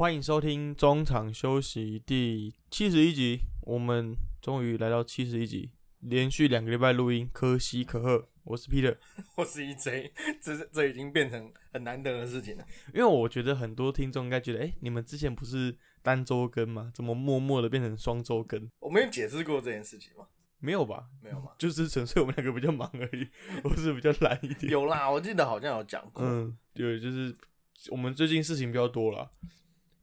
欢迎收听中场休息第七十一集，我们终于来到七十一集，连续两个礼拜录音，可喜可贺。我是 Peter，我是 EJ，这是这已经变成很难得的事情了。因为我觉得很多听众应该觉得，哎、你们之前不是单周更吗？怎么默默的变成双周更？我没有解释过这件事情吗？没有吧？没有吗？就是纯粹我们两个比较忙而已，我是比较懒一点。有啦，我记得好像有讲过。嗯，对，就是我们最近事情比较多啦，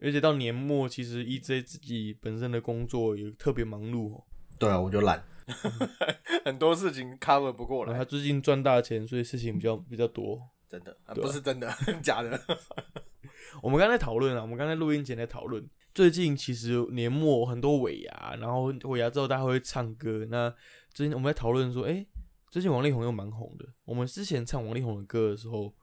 而且到年末，其实 EJ 自己本身的工作也特别忙碌哦。对啊，我就懒，很多事情 cover 不过来，然后他最近赚大钱，所以事情比较比较多。真的，不是真的，假的。我们刚才讨论啊，我们刚才录音前在讨论，最近其实年末很多尾牙，然后尾牙之后大家会唱歌。那最近我们在讨论说，哎、最近王力宏又蛮红的。我们之前唱王力宏的歌的时候，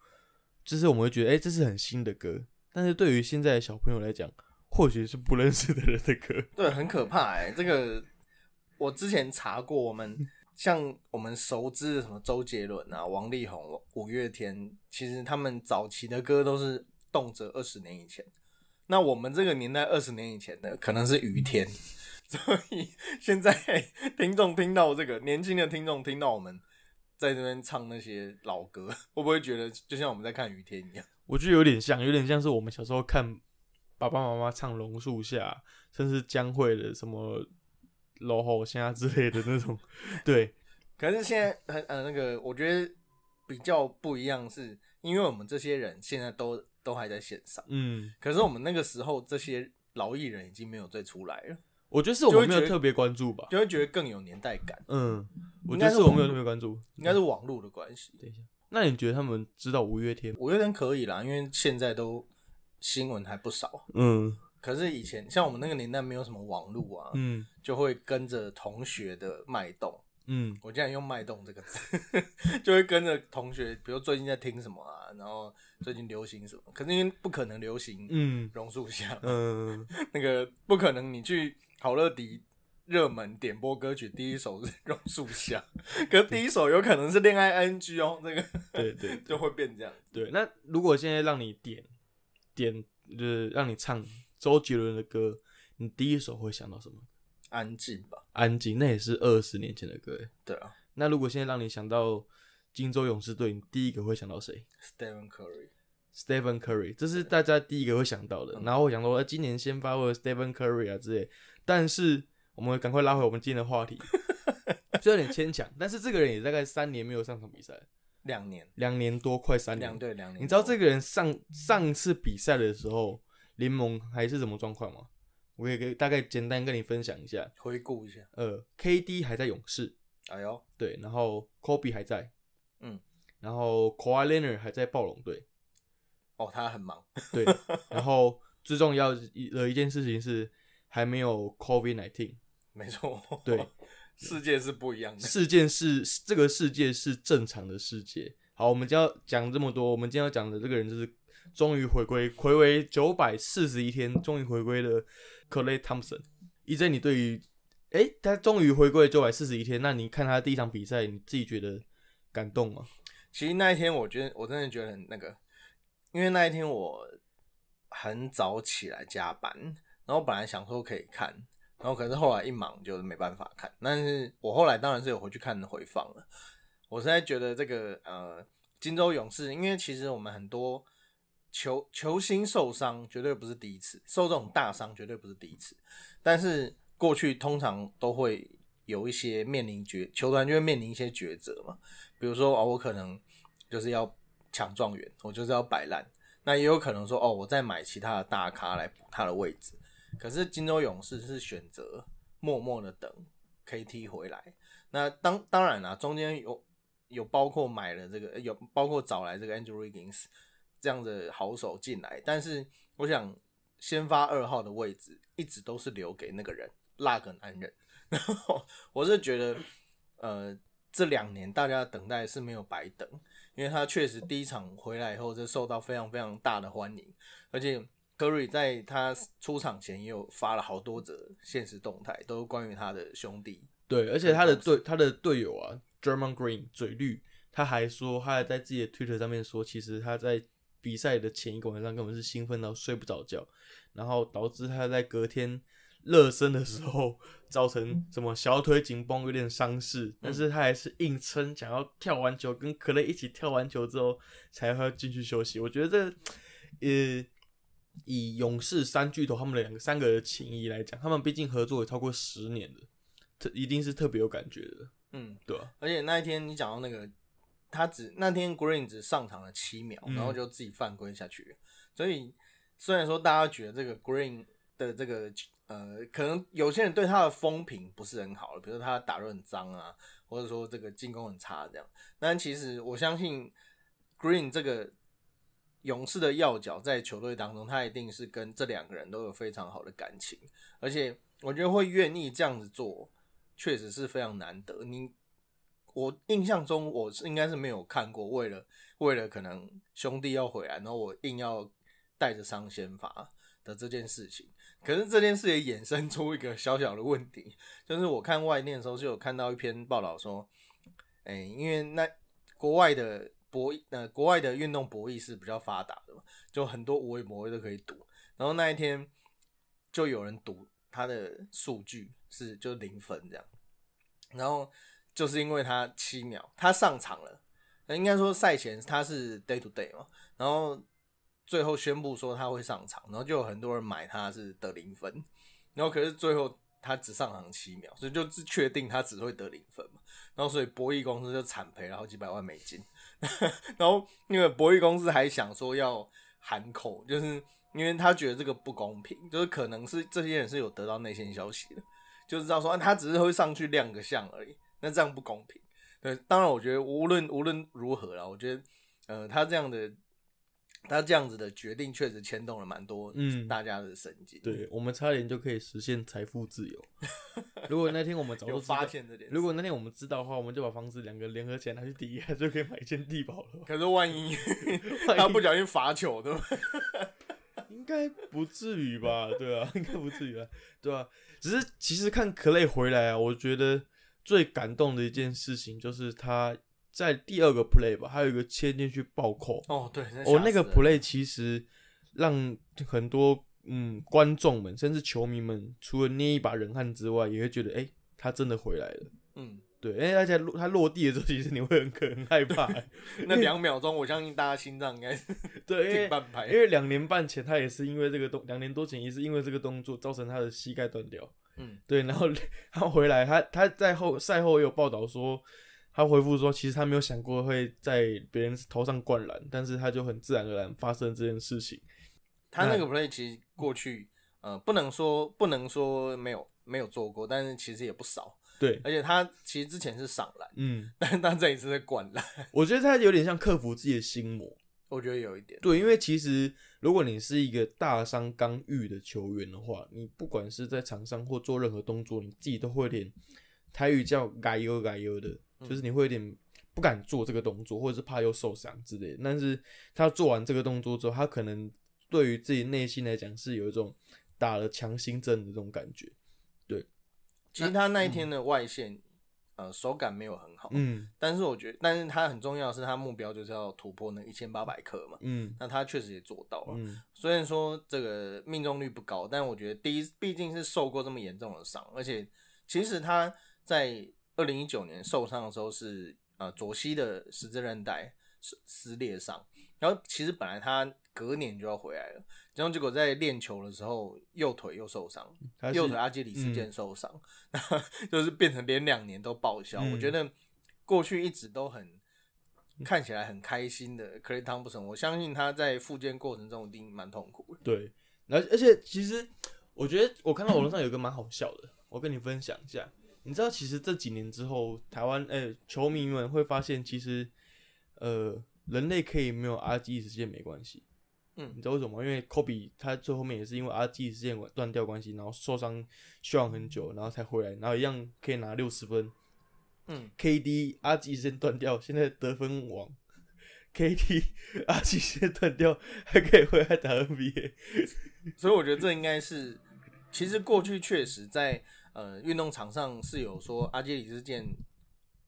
就是我们会觉得，哎、这是很新的歌，但是对于现在的小朋友来讲，或许是不认识的人的歌。对，很可怕哎、这个我之前查过，我们 像我们熟知的什么周杰伦啊、王力宏、五月天，其实他们早期的歌都是动辄二十年以前。那我们这个年代二十年以前的可能是雨天，所以现在 听众听到这个年轻的听众听到我们在这边唱那些老歌，会不会觉得就像我们在看雨天一样？我觉得有点像，有点像是我们小时候看爸爸妈妈唱《榕树下》，甚至江蕙的什么《楼后虾》之类的那种。对，可是现在很呃那个，我觉得比较不一样是，因为我们这些人现在都都还在线上，嗯，可是我们那个时候这些老艺人已经没有再出来了，我觉得是我们没有特别关注吧。就会觉得更有年代感，嗯，我觉得是我没有特别关注。应该是网络的关系。等一下，那你觉得他们知道五月天五月天可以啦，因为现在都新闻还不少，嗯。可是以前像我们那个年代没有什么网络啊，嗯。就会跟着同学的脉动。嗯，我竟然用“脉动”这个字，就会跟着同学，比如最近在听什么啊，然后最近流行什么。可是因为不可能流行嗯。榕树下，嗯，那个不可能，你去好乐迪热门点播歌曲第一首是榕树下，可是第一首有可能是恋爱 ING 哦，这个对对 就会变这样。对。那如果现在让你点点，就是让你唱周杰伦的歌，你第一首会想到什么？安静吧，安静，那也是二十年前的歌欸。对啊那如果现在让你想到金州勇士队，你第一个会想到谁，Stephen Curry，？Stephen Curry，这是大家第一个会想到的。嗯然后我想说，呃今年先发或者 Stephen Curry 啊之类。但是我们赶快拉回我们今天的话题，这有点牵强。但是这个人也大概三年没有上场比赛，两年，两年多，快三两年。队两年。你知道这个人上上次比赛的时候，联盟还是什么状况吗？我也可以大概简单跟你分享一下。回顾一下，呃，KD 还在勇士，哎呦，对，然后 Kobe 还在，嗯，然后 Kawhi Leonard 还在暴龙队，哦，他很忙，对，然后最重要的一件事情是还没有 COVID nineteen，没错，对，世界是不一样的。世界是这个世界是正常的世界。好，我们今天要讲这么多，我们今天要讲的这个人就是终于回归，回为九百四十一天，终于回归的 Clay Thompson。一阵，你对于哎、他终于回归九百四十一天，那你看他第一场比赛，你自己觉得感动吗？其实那一天，我觉得我真的觉得很那个，因为那一天我很早起来加班，然后本来想说可以看，然后可是后来一忙就没办法看。但是我后来当然是有回去看回放了。我实在觉得这个呃金州勇士，因为其实我们很多球球星受伤绝对不是第一次，受这种大伤绝对不是第一次，但是过去通常都会有一些面临抉球团就会面临一些抉择嘛，比如说哦，我可能就是要抢状元，我就是要摆烂。那也有可能说哦，我再买其他的大咖来补他的位置。可是金州勇士是选择默默的等 KT 回来。那当当然啦，中间有有包括买了这个，有包括找来这个 Andrew Wiggins 这样的好手进来。但是我想，先发二号的位置一直都是留给那个人，那个男人。然后我是觉得，呃，这两年大家的等待是没有白等，因为他确实第一场回来以后，就受到非常非常大的欢迎，而且 Curry 在他出场前也有发了好多则现实动态，都关于他的兄弟。对，而且他的队他的队友啊，German Green 嘴绿，他还说他还在自己的 Twitter 上面说，其实他在比赛的前一个晚上根本是兴奋到睡不着觉。然后导致他在隔天热身的时候造成什么小腿紧绷，有点伤势，但是他还是硬撑，想要跳完球跟可乐一起跳完球之后才会进去休息。我觉得这呃。以勇士三巨头他们两个三个的情谊来讲，他们毕竟合作也超过十年了，这一定是特别有感觉的。嗯，对啊，而且那一天你讲到那个，他只那天 Green 只上场了七秒，嗯然后就自己犯规下去。所以虽然说大家觉得这个 Green 的这个呃，可能有些人对他的风评不是很好，比如说他打入很脏啊，或者说这个进攻很差这样。但其实我相信 Green 这个勇士的要角在球队当中，他一定是跟这两个人都有非常好的感情，而且我觉得会愿意这样子做，确实是非常难得。你我印象中我是应该是没有看过，为了为了可能兄弟要回来，然后我硬要带着伤先发的这件事情。可是这件事也衍生出一个小小的问题，就是我看外电的时候就有看到一篇报道说，哎、因为那国外的博弈呃国外的运动博弈是比较发达的嘛，就很多无为博弈都可以赌。然后那一天就有人赌他的数据是就零分这样，然后就是因为他七秒他上场了，那应该说赛前他是 day to day 嘛，然后最后宣布说他会上场，然后就有很多人买他是得零分，然后可是最后他只上场七秒，所以就是确定他只会得零分嘛，然后所以博弈公司就惨赔了好几百万美金，然后那个博弈公司还想说要喊口，就是因为他觉得这个不公平，就是可能是这些人是有得到内线消息的，就知道说、啊、他只是会上去亮个相而已，那这样不公平。对，当然我觉得无论无论如何啦，我觉得呃他这样的他这样子的决定确实牵动了蛮多嗯大家的神经。对我们差点就可以实现财富自由。如果那天我们早就发现这点。如果那天我们知道的话，我们就把房子两个联合起来拿去抵押，就可以买一间地堡了。可是万一 万一他不小心罚球，对吧？应该不至于吧？对啊，应该不至于啊，对啊。只是其实看 Clay 回来啊，我觉得最感动的一件事情就是他在第二个 play 吧，还有一个切进去暴扣。哦，对，哦，那个 play 其实让很多嗯观众们甚至球迷们，除了捏一把冷汗之外，也会觉得哎、诶他真的回来了。嗯，对，哎、而且落他落地的时候，其实你会很可很害怕、那两秒钟，我相信大家心脏应该是 对，因为停半拍因。为两年半前他也是因为这个动，两年多前也是因为这个动作造成他的膝盖断掉。嗯，对，然后他回来，他他在后赛后也有报道说，他回复说，其实他没有想过会在别人头上灌篮，但是他就很自然而然发生这件事情。他那个 play 其实过去呃不能说不能说没有没有做过，但是其实也不少。对，而且他其实之前是上篮，嗯，但是他这一次是灌篮，我觉得他有点像克服自己的心魔。我觉得有一点。对，因为其实如果你是一个大伤刚愈的球员的话，你不管是在场上或做任何动作，你自己都会有点台语叫“改优改优”的，就是你会有点不敢做这个动作，或者是怕又受伤之类的。但是他做完这个动作之后，他可能对于自己内心来讲是有一种打了强心针的这种感觉。对其实他那一天的外线，呃，手感没有很好，嗯但是我觉得，但是他很重要的是，他目标就是要突破那一千八百克嘛。嗯那他确实也做到了，嗯虽然说这个命中率不高，但我觉得第一毕竟是受过这么严重的伤，而且其实他在二零一九年受伤的时候是呃左膝的十字韧带撕撕裂伤，然后其实本来他隔年就要回来了，然后结果在练球的时候右腿又受伤，右腿阿基里斯腱受伤，就是变成连两年都报销。嗯我觉得过去一直都很看起来很开心的 Clay Thompson，我相信他在复健过程中一定蛮痛苦的。对，而而且其实我觉得我看到网络上有一个蛮好笑的，我跟你分享一下。你知道，其实这几年之后，台湾呃、球迷们会发现，其实呃人类可以没有阿基里斯腱没关系。嗯你知道为什么吗？因为科比他最后面也是因为阿基里斯腱断掉关系，然后受伤休养很久，然后才回来，然后一样可以拿六十分。嗯，KD 阿基里斯腱断掉，现在得分王。KD 阿基里斯腱断掉，还可以回来打 NBA。所以我觉得这应该是，其实过去确实在呃运动场上是有说阿基里斯腱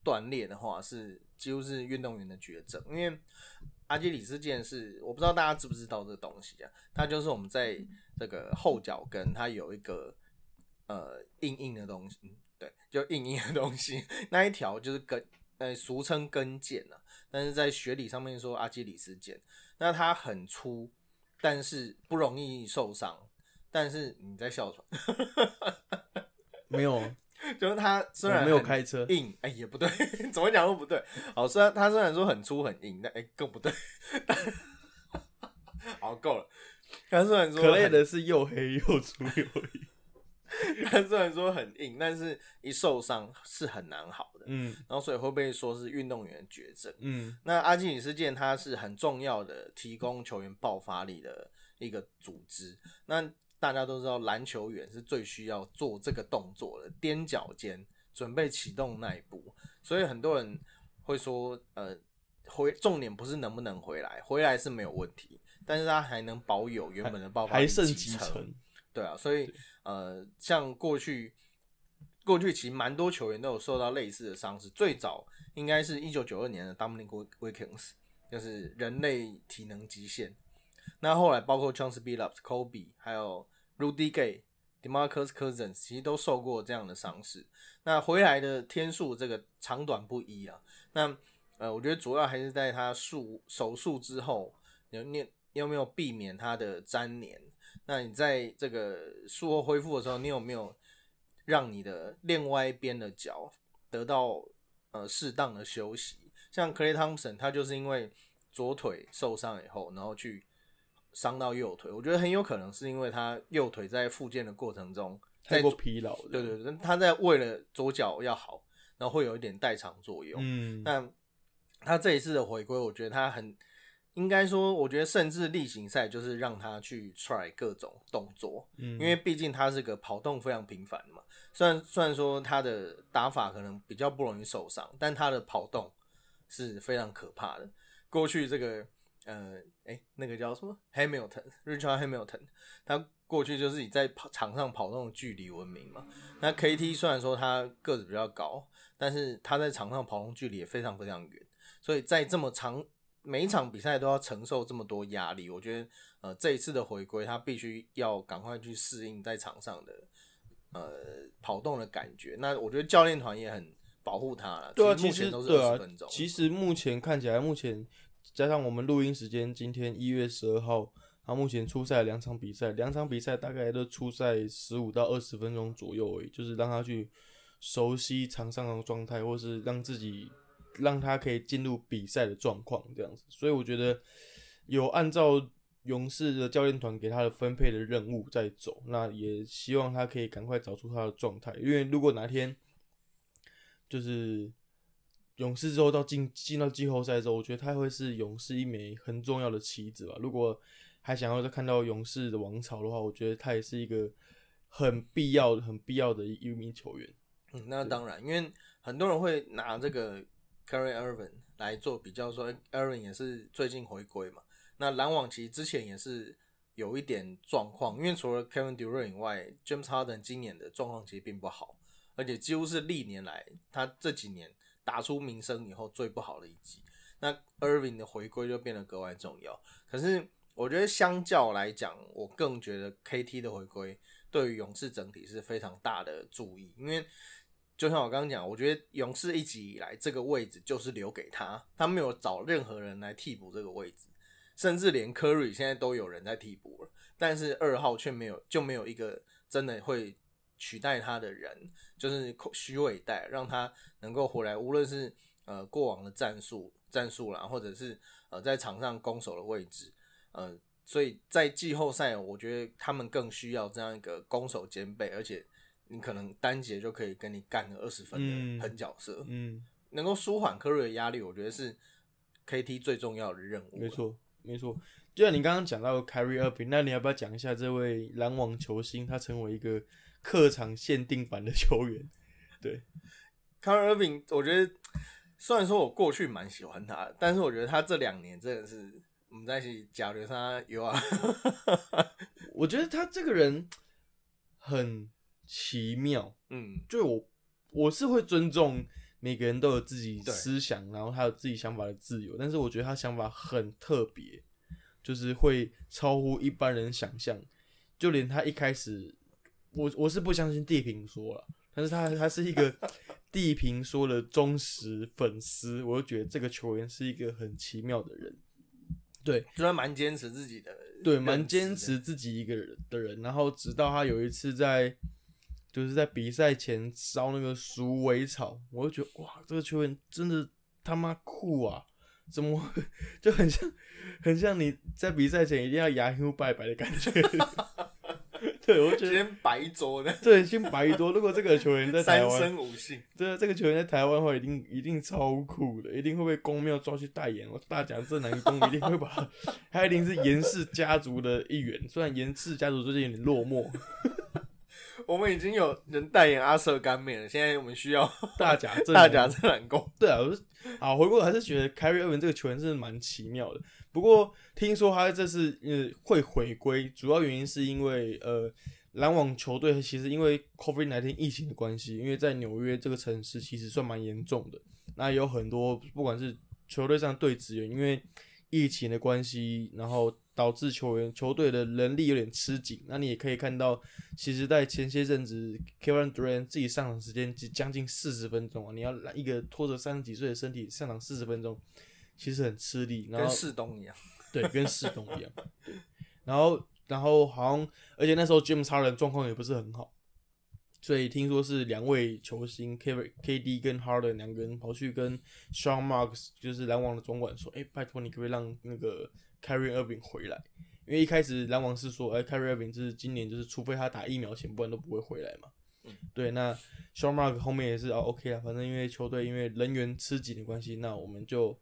断裂的话是几乎是运动员的绝症，因为阿基里斯腱是我不知道大家知不知道这东西啊，它就是我们在这个后脚跟它有一个呃硬硬的东西，对，就硬硬的东西，那一条就是跟呃俗称跟腱啊，但是在学理上面说阿基里斯腱，那它很粗，但是不容易受伤，但是你在笑什么？没有，就是他虽然我没有很开车硬，哎、也不对，怎么讲都不对。好，虽然他虽然说很粗很硬，但哎、更不对。好，够了。他虽然说可累的是又黑又粗又硬。他虽然说很硬，但是一受伤是很难好的。嗯然后所以会被说是运动员的绝症。嗯那阿基里斯腱它是很重要的，提供球员爆发力的一个组织。那大家都知道，篮球员是最需要做这个动作的，踮脚尖准备启动那一步。所以很多人会说，呃，回重点不是能不能回来，回来是没有问题，但是他还能保有原本的爆发力还剩几几层？对啊，所以呃，像过去过去其实蛮多球员都有受到类似的伤势，最早应该是一九九二年的 Dominic Wilkins，就是人类体能极限。那后来包括 c h a n c e Billups、Kobe，还有 Rudy Gay、Demarcus Cousins，其实都受过这样的伤势。那回来的天数这个长短不一啊。那呃，我觉得主要还是在他术手术之后，有你有没有避免他的粘连？那你在这个术后恢复的时候，你有没有让你的另外一边的脚得到呃适当的休息？像 Clay Thompson，他就是因为左腿受伤以后，然后去伤到右腿，我觉得很有可能是因为他右腿在复健的过程中，在太过疲劳。对对对，他在为了左脚要好，然后会有一点代偿作用。嗯，那他这一次的回归，我觉得他很应该说，我觉得甚至例行赛就是让他去 try 各种动作，嗯因为毕竟他是个跑动非常频繁的嘛。虽然虽然说他的打法可能比较不容易受伤，但他的跑动是非常可怕的。过去这个呃，哎、那个叫什么 Hamilton，Richard Hamilton，他过去就是以在跑场上跑那种距离闻名嘛。那 KT 虽然说他个子比较高，但是他在场上跑动距离也非常非常远，所以在这么长每一场比赛都要承受这么多压力，我觉得呃这一次的回归，他必须要赶快去适应在场上的呃跑动的感觉。那我觉得教练团也很保护他了，对啊，其实目前都是对啊二十分钟，，其实目前看起来，目前加上我们录音时间，今天一月十二号，他目前出赛两场比赛，两场比赛大概都出赛十五到二十分钟左右而已，就是让他去熟悉场上的状态，或是让自己让他可以进入比赛的状况这样子。所以我觉得有按照勇士的教练团给他的分配的任务在走，那也希望他可以赶快找出他的状态，因为如果哪天就是勇士之后到进进到季后赛之后，我觉得他会是勇士一枚很重要的棋子吧。如果还想要再看到勇士的王朝的话，我觉得他也是一个很必要的、很必要的一一名球员。嗯，那当然，因为很多人会拿这个 Curry Irvin 来做比较，说 Irvin 也是最近回归嘛。那篮网其实之前也是有一点状况，因为除了 Kevin Durant 以外，James Harden 今年的状况其实并不好，而且几乎是历年来他这几年打出名声以后最不好的一季。那 Irving 的回归就变得格外重要。可是我觉得相较来讲，我更觉得 KT 的回归对于勇士整体是非常大的注意，因为就像我刚刚讲，我觉得勇士一直以来这个位置就是留给他，他没有找任何人来替补这个位置，甚至连 Curry 现在都有人在替补了，但是二号却没有，就没有一个真的会取代他的人，就是虚伪代，让他能够回来，无论是呃过往的战术战术啦，或者是呃在场上攻守的位置，呃，所以在季后赛，我觉得他们更需要这样一个攻守兼备，而且你可能单节就可以跟你干个二十分嗯的狠角色，嗯，能够舒缓科瑞的压力，我觉得是 KT 最重要的任务。没，错，没错。就像你刚刚讲到 Kyrie Irving，那你要不要讲一下这位篮网球星，他成为一个客场限定版的球员？对 a r Irving，我觉得虽然说我过去蛮喜欢他，但是我觉得他这两年真的是我们在一起交流他有啊，我觉得他这个人很奇妙。嗯就我我是会尊重每个人都有自己对思想，然后他有自己想法的自由。但是我觉得他想法很特别，就是会超乎一般人想象。就连他一开始，我我是不相信地平说了，但是他他是一个 地平说的忠实粉丝，我就觉得这个球员是一个很奇妙的人。对，就他蛮坚持自己的，对，蛮坚。持自己一个人的人，然后直到他有一次在，就是在比赛前烧那个鼠尾草，我就觉得哇，这个球员真的他妈酷啊！怎么会 就很像，很像你在比赛前一定要牙黑拜拜的感觉。对，我觉得先白桌的 对，先白一多。如果这个球员在台三湾，生五姓，对啊，这个球员在台湾的话，一定一定超酷的，一定会被公庙抓去代言。我大讲这南宫一定会把他，他一定是严氏家族的一员。虽然严氏家族最近有点落寞，我们已经有人代言阿瑟干面了，现在我们需要大甲镇 大甲正南宫。对啊，我是啊回过来还是觉得凯瑞厄文这个球员真的蛮奇妙的。不过听说他这次呃会回归，主要原因是因为呃篮网球队其实因为 COVID 1 9疫情的关系，因为在纽约这个城市其实算蛮严重的，那有很多不管是球队上的队职员，因为疫情的关系，然后导致球员球队的人力有点吃紧。那你也可以看到，其实，在前些阵子，Kevin Durant 自己上场时间只将近四十分钟啊，你要让一个拖着三十几岁的身体上场四十分钟，其实很吃力。然跟后世东一样，对，跟世东一样。然后然后好像，而且那时候 James Harden 状况也不是很好，所以听说是两位球星 K KD 跟 Harden 两个人跑去跟 Sean Marks 就是篮网的总管说，哎、拜托你可不可以让那个 Kyrie Irving 回来？因为一开始篮网是说，哎、k y r i e Irving 就是今年就是除非他打疫苗前，不然都不会回来嘛。嗯对，那 Sean Mark 后面也是哦 OK 了，反正因为球队因为人员吃紧的关系，那我们就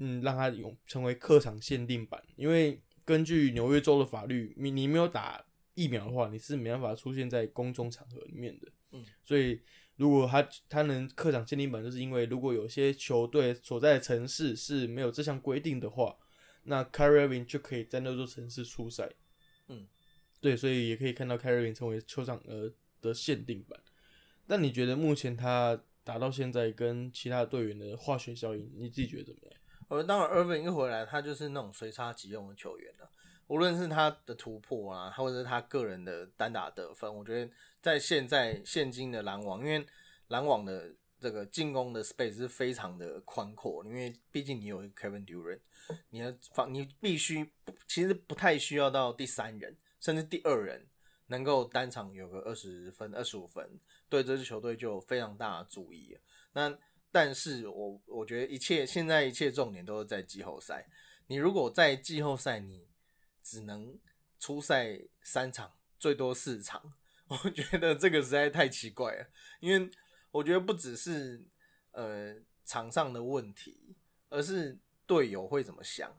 嗯让他有成为客场限定版，因为根据纽约州的法律，你你没有打疫苗的话，你是没办法出现在公众场合里面的。嗯，所以如果他他能客场限定版，就是因为如果有些球队所在的城市是没有这项规定的话，那 Kyrie Irving 就可以在那座城市出赛。嗯，对，所以也可以看到 Kyrie Irving 成为球场呃的限定版。但你觉得目前他打到现在跟其他队员的化学效应，你自己觉得怎么样？呃，当然，Irving 一回来，他就是那种随插即用的球员了。无论是他的突破啊，或者是他个人的单打得分，我觉得在现在现今的篮网，因为篮网的这个进攻的 space 是非常的宽阔，因为毕竟你有一个 Kevin Durant，你要防你必须其实不太需要到第三人，甚至第二人能够单场有个二十分、二十五分，对这支球队就有非常大的注意。那但是我我觉得一切现在一切重点都是在季后赛。你如果在季后赛你只能出赛三场，最多四场，我觉得这个实在太奇怪了。因为我觉得不只是呃场上的问题，而是队友会怎么想。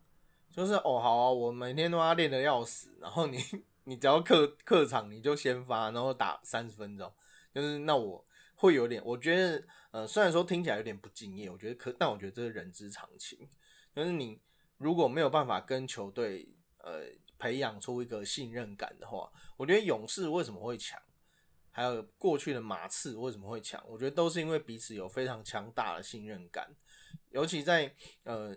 就是哦，好啊，我每天都要练得要死，然后你 你只要客客场你就先发，然后打三十分钟，就是那我会有点，我觉得呃，虽然说听起来有点不敬业，我觉得可，但我觉得这是人之常情。就是你如果没有办法跟球队呃培养出一个信任感的话，我觉得勇士为什么会强，还有过去的马刺为什么会强，我觉得都是因为彼此有非常强大的信任感，尤其在呃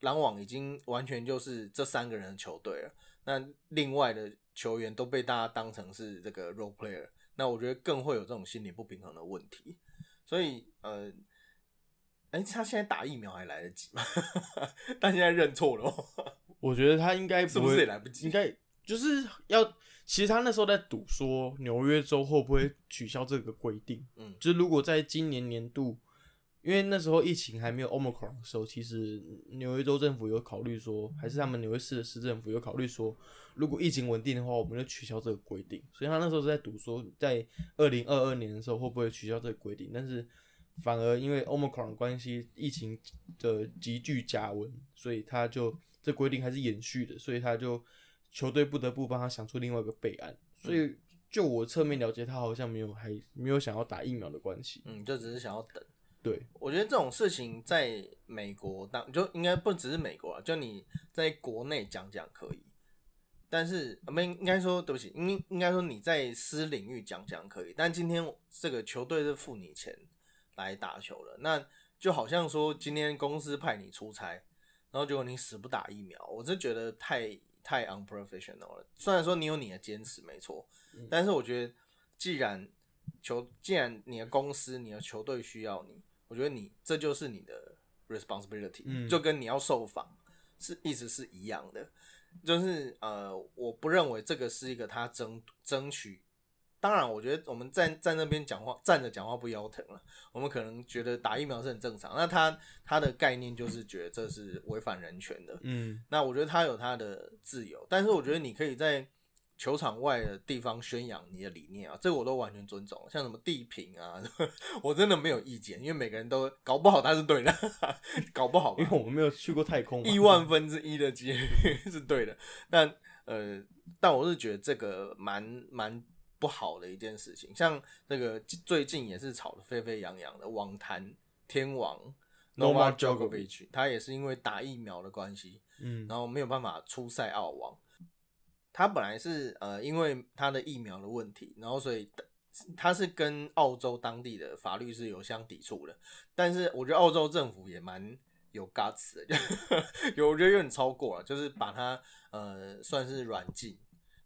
篮网已经完全就是这三个人的球队了，那另外的球员都被大家当成是这个 role player，那我觉得更会有这种心理不平衡的问题，所以呃。哎、他现在打疫苗还来得及吗？但现在认错了哦，我觉得他应该是不是会也来不及？应该就是要，其实他那时候在赌说纽约州会不会取消这个规定。嗯就是如果在今年年度，因为那时候疫情还没有 Omicron 的时候，其实纽约州政府有考虑说，还是他们纽约市的市政府有考虑说，如果疫情稳定的话，我们就取消这个规定。所以他那时候是在赌说，在二零二二年的时候会不会取消这个规定，但是。反而因为 Omicron 的关系，疫情的急剧加温，所以他就这规定还是延续的，所以他就球队不得不帮他想出另外一个备案。所以就我侧面了解，他好像没有还没有想要打疫苗的关系。嗯，就只是想要等。对，我觉得这种事情在美国当就应该不只是美国啊，就你在国内讲讲可以，但是呃没应该说对不起，应应该说你在私领域讲讲可以，但今天这个球队是付你钱，来打球了。那就好像说今天公司派你出差，然后结果你死不打疫苗，我是觉得太太 unprofessional 了。虽然说你有你的坚持没错，但是我觉得既然球，既然你的公司、你的球队需要你，我觉得你这就是你的 responsibility，、嗯就跟你要受访是意思是一样的。就是呃，我不认为这个是一个他争争取。当然，我觉得我们站在那边讲话站着讲话不腰疼了。我们可能觉得打疫苗是很正常，那他他的概念就是觉得这是违反人权的。嗯那我觉得他有他的自由，但是我觉得你可以在球场外的地方宣扬你的理念啊，这个我都完全尊重。像什么地平啊，我真的没有意见，因为每个人都搞不好他是对的，搞不好因为我们没有去过太空嘛，亿万分之一的几率是对的，但呃，但我是觉得这个蛮蛮不好的一件事情。像那个最近也是吵得沸沸扬扬的网坛天王 Novak Novak Djokovic，他也是因为打疫苗的关系，嗯然后没有办法出赛澳网。他本来是呃，因为他的疫苗的问题，然后所以他是跟澳洲当地的法律是有相抵触的。但是我觉得澳洲政府也蛮有 guts 的，就 有我觉得有点超过了，就是把它呃算是软禁。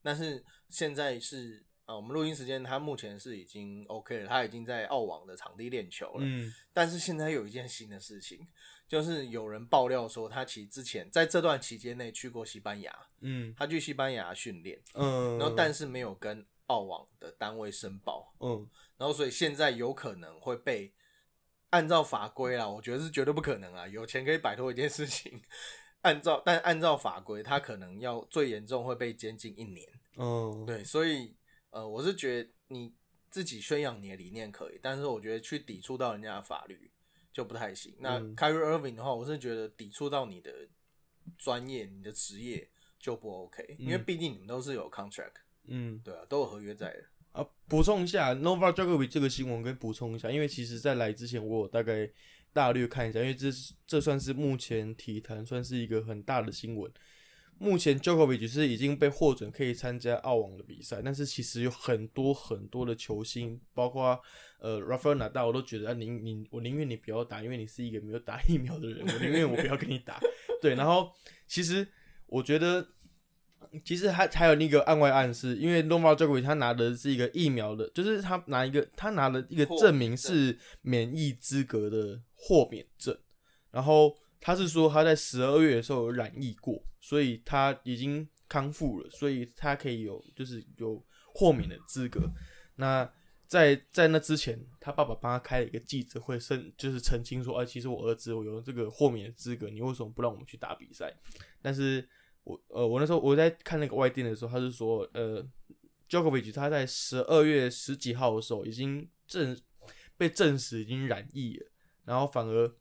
但是现在是呃，我们录音时间，他目前是已经 OK 了，他已经在澳网的场地练球了。嗯但是现在有一件新的事情，就是有人爆料说，他其实之前在这段期间内去过西班牙，嗯他去西班牙训练，嗯，然后但是没有跟澳网的单位申报，嗯然后所以现在有可能会被按照法规啦，我觉得是绝对不可能啊，有钱可以摆脱一件事情。按照但按照法规，他可能要最严重会被监禁一年。嗯，对，所以呃，我是觉得你自己宣扬你的理念可以，但是我觉得去抵触到人家的法律就不太行。那嗯 Kyrie Irving 的话，我是觉得抵触到你的专业、你的职业就不 OK，、因为嗯毕竟你们都是有 contract，嗯对啊，都有合约在的。啊，补充一下 Nova Djokovic 这个新闻，可以补充一下，因为其实在来之前，我有大概大略看一下，因为这是这算是目前体坛算是一个很大的新闻。目前 Djokovic 是已经被获准可以参加澳网的比赛，但是其实有很多很多的球星，包括呃 Rafael Nadal，我都觉得啊，宁宁我宁愿你不要打，因为你是一个没有打疫苗的人，我宁愿我不要跟你打。对，然后其实我觉得其实还还有那个案外暗示，因为 Novak Djokovic 他拿的是一个疫苗的，就是他拿一个他拿了一个证明是免疫资格的豁免证，然后他是说他在十二月的时候有染疫过，所以他已经康复了，所以他可以有就是有豁免的资格。那在在那之前，他爸爸帮他开了一个记者会，申就是澄清说，哎、其实我儿子我有这个豁免的资格，你为什么不让我们去打比赛？但是我呃，我那时候我在看那个外电的时候，他是说，呃，Jokovic 他在十二月十几号的时候已经证被证实已经染疫了，然后反而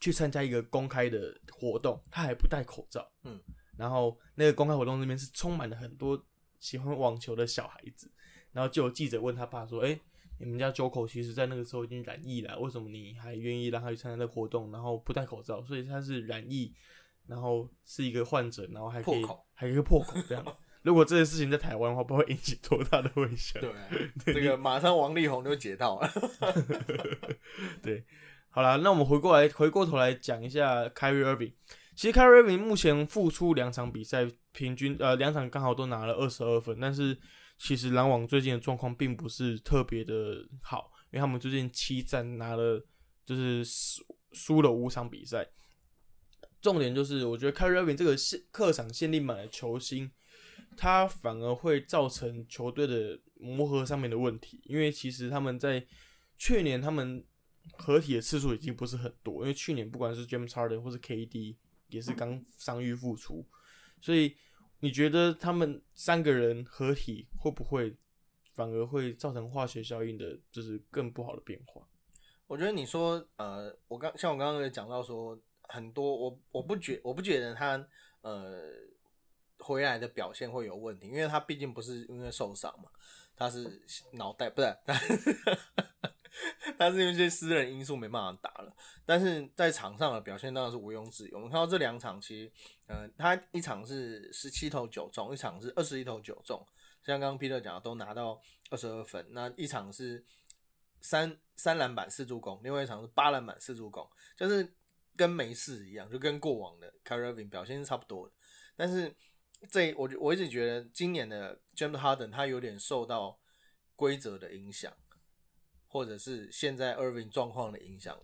去参加一个公开的活动，他还不戴口罩，嗯，然后那个公开活动那边是充满了很多喜欢网球的小孩子，然后就有记者问他爸说，哎、你们家 Joko 其实在那个时候已经染疫了，为什么你还愿意让他去参加这个活动，然后不戴口罩？所以他是染疫，然后是一个患者，然后还可以还可以破口这样。如果这件事情在台湾的话，不会引起多大的回响。对啊，这个马上王力宏就解套了。对，好啦，那我们回过来，回过头来讲一下 Kyrie Irving。其实 Kyrie Irving 目前复出两场比赛，平均呃两场刚好都拿了二十二分，但是其实篮网最近的状况并不是特别的好，因为他们最近七战拿了就是输输了五场比赛。重点就是，我觉得 Kyrie Irving 这个限客场限定版的球星，他反而会造成球队的磨合上面的问题，因为其实他们在去年他们合体的次数已经不是很多，因为去年不管是 James Harden 或是 KD 也是刚伤愈复出，所以你觉得他们三个人合体会不会反而会造成化学效应的，就是更不好的变化？我觉得你说，呃，我刚像我刚刚有讲到说，很多我我不觉我不觉得他呃回来的表现会有问题，因为他毕竟不是因为受伤嘛，他是脑袋不是 他是因为一些私人因素没办法打了，但是在场上的表现当然是毋庸置疑。我们看到这两场，其实呃，他一场是十七投九中，一场是二十一投九中，像刚刚 Peter 讲的都拿到二十二分，那一场是三三篮板四助攻，另外一场是八篮板四助攻，就是跟没事一样，就跟过往的 Carvin 表现是差不多的。但是这我我一直觉得今年的 James Harden 他有点受到规则的影响，或者是现在 Irving 状况的影响。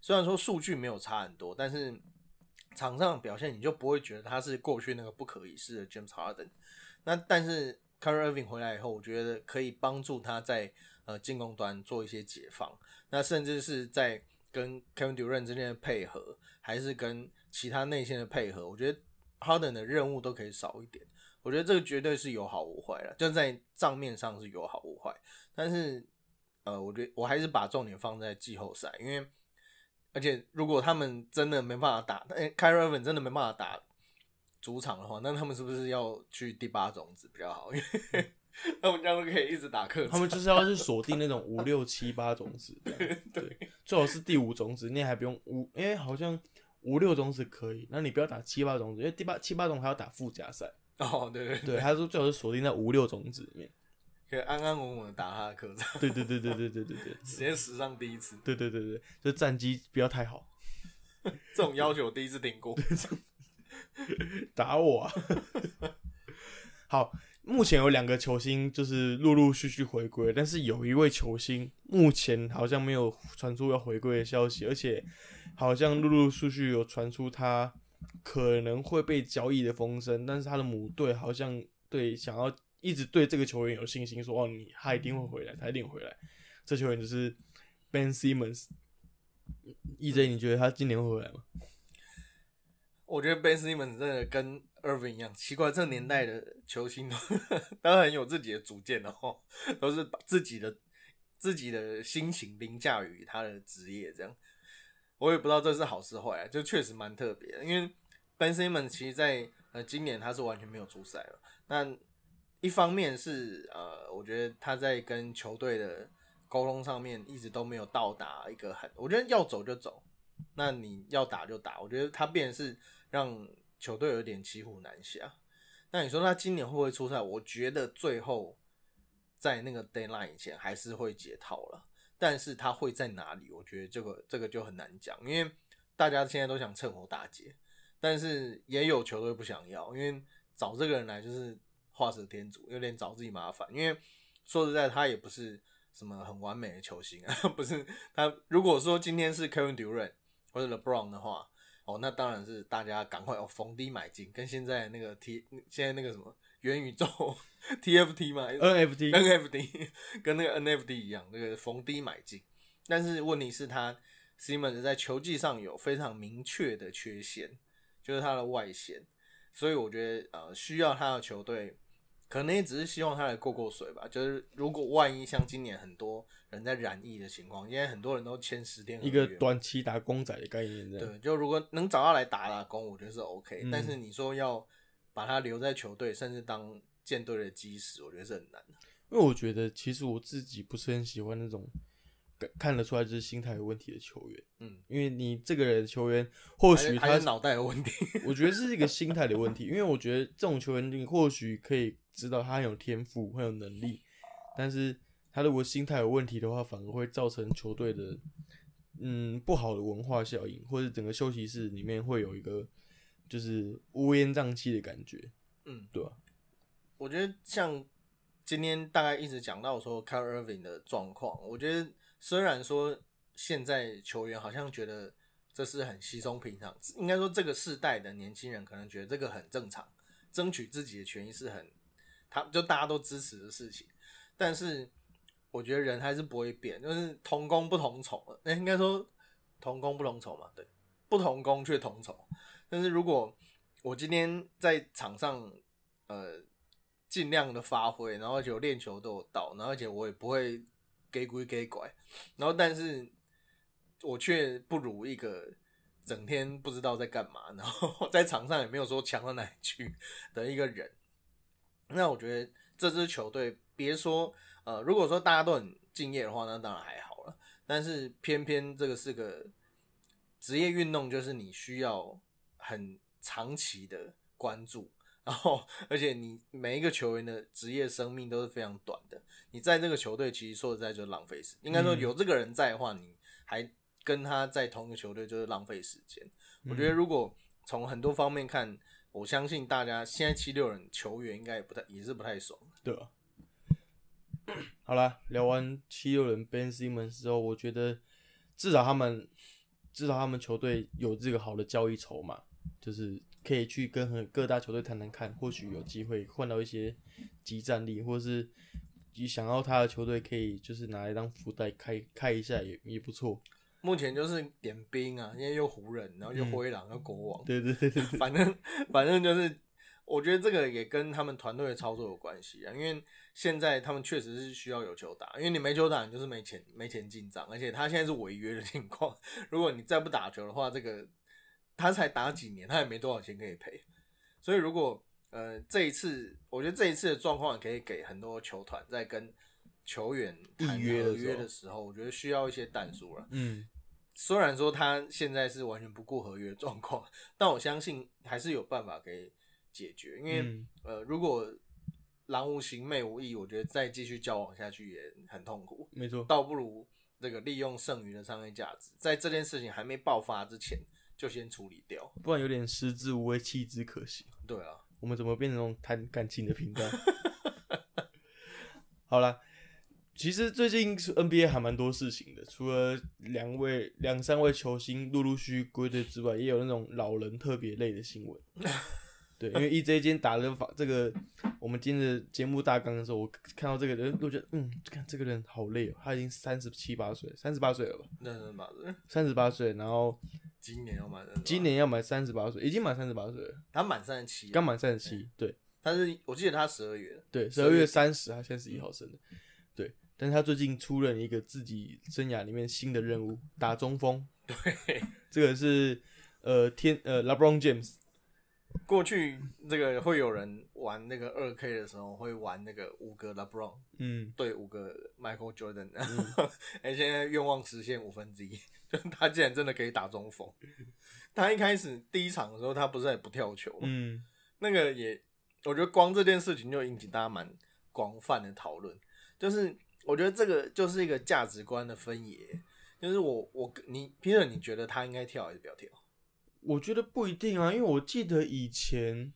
虽然说数据没有差很多，但是场上表现你就不会觉得他是过去那个不可一世的 James Harden。那但是 Kyrie Irving 回来以后，我觉得可以帮助他在呃进攻端做一些解放。那甚至是在跟 Kevin Durant 之间的配合，还是跟其他内线的配合，我觉得 Harden 的任务都可以少一点。我觉得这个绝对是有好无坏了，就在账面上是有好无坏。但是呃，我觉得我还是把重点放在季后赛，因为而且如果他们真的没办法打，哎，Kyrie Irving 真的没办法打。主场的话，那他们是不是要去第八种子比较好？因为 他们这样可以一直打客。他们就是要去锁定那种五六七八种子，对，最好是第五种子，你还不用五，因为好像五六种子可以，那你不要打七八种子，因为第八七八种还要打附加赛。哦，对对对，他说最好是锁定在五六种子里面，可以安安稳稳的打他的客场。对对对对对对对对，时间 史上第一次。对对对对，就战绩不要太好，这种要求我第一次听过。打我！啊！好，目前有两个球星就是陆陆续续回归，但是有一位球星目前好像没有传出要回归的消息，而且好像陆陆续续有传出他可能会被交易的风声，但是他的母队好像对想要一直对这个球员有信心，说哦，你他一定会回来，他一定回来。这球员就是 Ben Simmons。EJ，你觉得他今年会回来吗？我觉得 Ben Simmons 真的跟 Irving 一样奇怪，这个年代的球星都都很有自己的主见的哦，都是把自己的自己的心情凌驾于他的职业这样。我也不知道这是好是坏，就确实蛮特别的。因为 Ben Simmons 其实，在呃今年他是完全没有出赛了。那一方面是呃，我觉得他在跟球队的沟通上面一直都没有到达一个很，我觉得要走就走，那你要打就打。我觉得他变是。让球队有点骑虎难下。那你说他今年会不会出赛？我觉得最后在那个 deadline 以前还是会解套了。但是他会在哪里？我觉得这个这个就很难讲，因为大家现在都想趁火打劫，但是也有球队不想要，因为找这个人来就是画蛇添足，有点找自己麻烦。因为说实在，他也不是什么很完美的球星啊，不是他。如果说今天是 Kevin Durant 或者 LeBron 的话。哦，那当然是大家赶快哦逢低买进，跟现在那个 T 现在那个什么元宇宙 TFT 嘛，NFT NFT 跟那个 NFT 一样，那个逢低买进。但是问题是，他 Simmons 在球技上有非常明确的缺陷，就是他的外线，所以我觉得呃需要他的球队。可能也只是希望他来过过水吧。就是如果万一像今年很多人在染疫的情况，因为很多人都签十天一个短期打工仔的概念。对，就如果能找他来打打工，我觉得是 OK。但是你说要把他留在球队，甚至当舰队的基石，我觉得是很难的。因为我觉得其实我自己不是很喜欢那种。看得出来就是心态有问题的球员，嗯，因为你这个人球员或许他脑袋有问题，我觉得是一个 心态的问题。因为我觉得这种球员你或许可以知道他很有天赋，很有能力，但是他如果心态有问题的话，反而会造成球队的嗯不好的文化效应，或者整个休息室里面会有一个就是乌烟瘴气的感觉，嗯，对吧？我觉得像今天大概一直讲到说 c a r r Irving 的状况，我觉得。虽然说现在球员好像觉得这是很稀松平常，应该说这个世代的年轻人可能觉得这个很正常，争取自己的权益是很，他就大家都支持的事情。但是我觉得人还是不会变，就是同工不同酬，那应该说同工不同酬嘛，对，不同工却同酬。但是如果我今天在场上，呃，尽量的发挥，然后就练球都有到，然后而且我也不会。给鬼给拐，然后但是我却不如一个整天不知道在干嘛，然后 在场上也没有说强到哪里去 的一个人。那我觉得这支球队，别说呃，如果说大家都很敬业的话，那当然还好了。但是偏偏这个是个职业运动，就是你需要很长期的关注，然后而且你每一个球员的职业生命都是非常短的，你在这个球队其实说实在就是浪费时，应该说嗯有这个人在的话，你还跟他在同一个球队就是浪费时间。我嗯觉得如果从很多方面看，我相信大家现在七六人球员应该也不太也是不太爽。对啊。好啦，聊完七六人 Ben Simmons 之后，我觉得至少他们至少他们球队有这个好的交易筹码，就是可以去跟和各大球队谈谈看，或许有机会换到一些集战力，或是你想要他的球队可以就是拿来当福袋开开一下也也不错。目前就是点兵啊，因为又湖人，然后又嗯灰狼，又国王，对对对对 对，反正反正就是，我觉得这个也跟他们团队的操作有关系啊。因为现在他们确实是需要有球打，因为你没球打，你就是没钱没钱进账，而且他现在是违约的情况。如果你再不打球的话，这个他才打几年，他也没多少钱可以赔。所以如果呃这一次，我觉得这一次的状况可以给很多球团在跟球员谈约合约的时候，我觉得需要一些弹数了。嗯，虽然说他现在是完全不顾合约状况，但我相信还是有办法可以解决。因为、嗯呃，如果狼无形妹无义，我觉得再继续交往下去也很痛苦，没错，倒不如这个利用剩余的商业价值，在这件事情还没爆发之前就先处理掉。不然有点食之无味，弃之可惜。对啊，我们怎么变成那种谈感情的频道？好了，其实最近是 NBA 还蛮多事情的，除了两位、两三位球星陆陆续续归队之外，也有那种老人特别累的新闻。对，因为 EJ 今天打了法这个我们今天的节目大纲的时候，我看到这个人，我觉得嗯，看这个人好累哦，他已经三十七八岁，三十八岁了吧？认真吧，三十八岁，然后 今年要满今年要满三十八岁，已经满三十八岁了，他满三十七，刚满三十七，对。他是我记得他十二月，对，十二月三十，他现在十一号生的。对，但是他最近出任一个自己生涯里面新的任务，打中锋。对，这个是呃天呃 LeBron James，过去这个会有人玩那个二 K 的时候会玩那个五个 LeBron。嗯，对五个 Michael Jordan，哎、现在愿望实现五分之一，就他竟然真的可以打中锋。他一开始第一场的时候，他不是也不跳球吗？嗯，那个也，我觉得光这件事情就引起大家蛮广泛的讨论。就是我觉得这个就是一个价值观的分野，就是我我你 Peter，你觉得他应该跳还是不要跳？我觉得不一定啊，因为我记得以前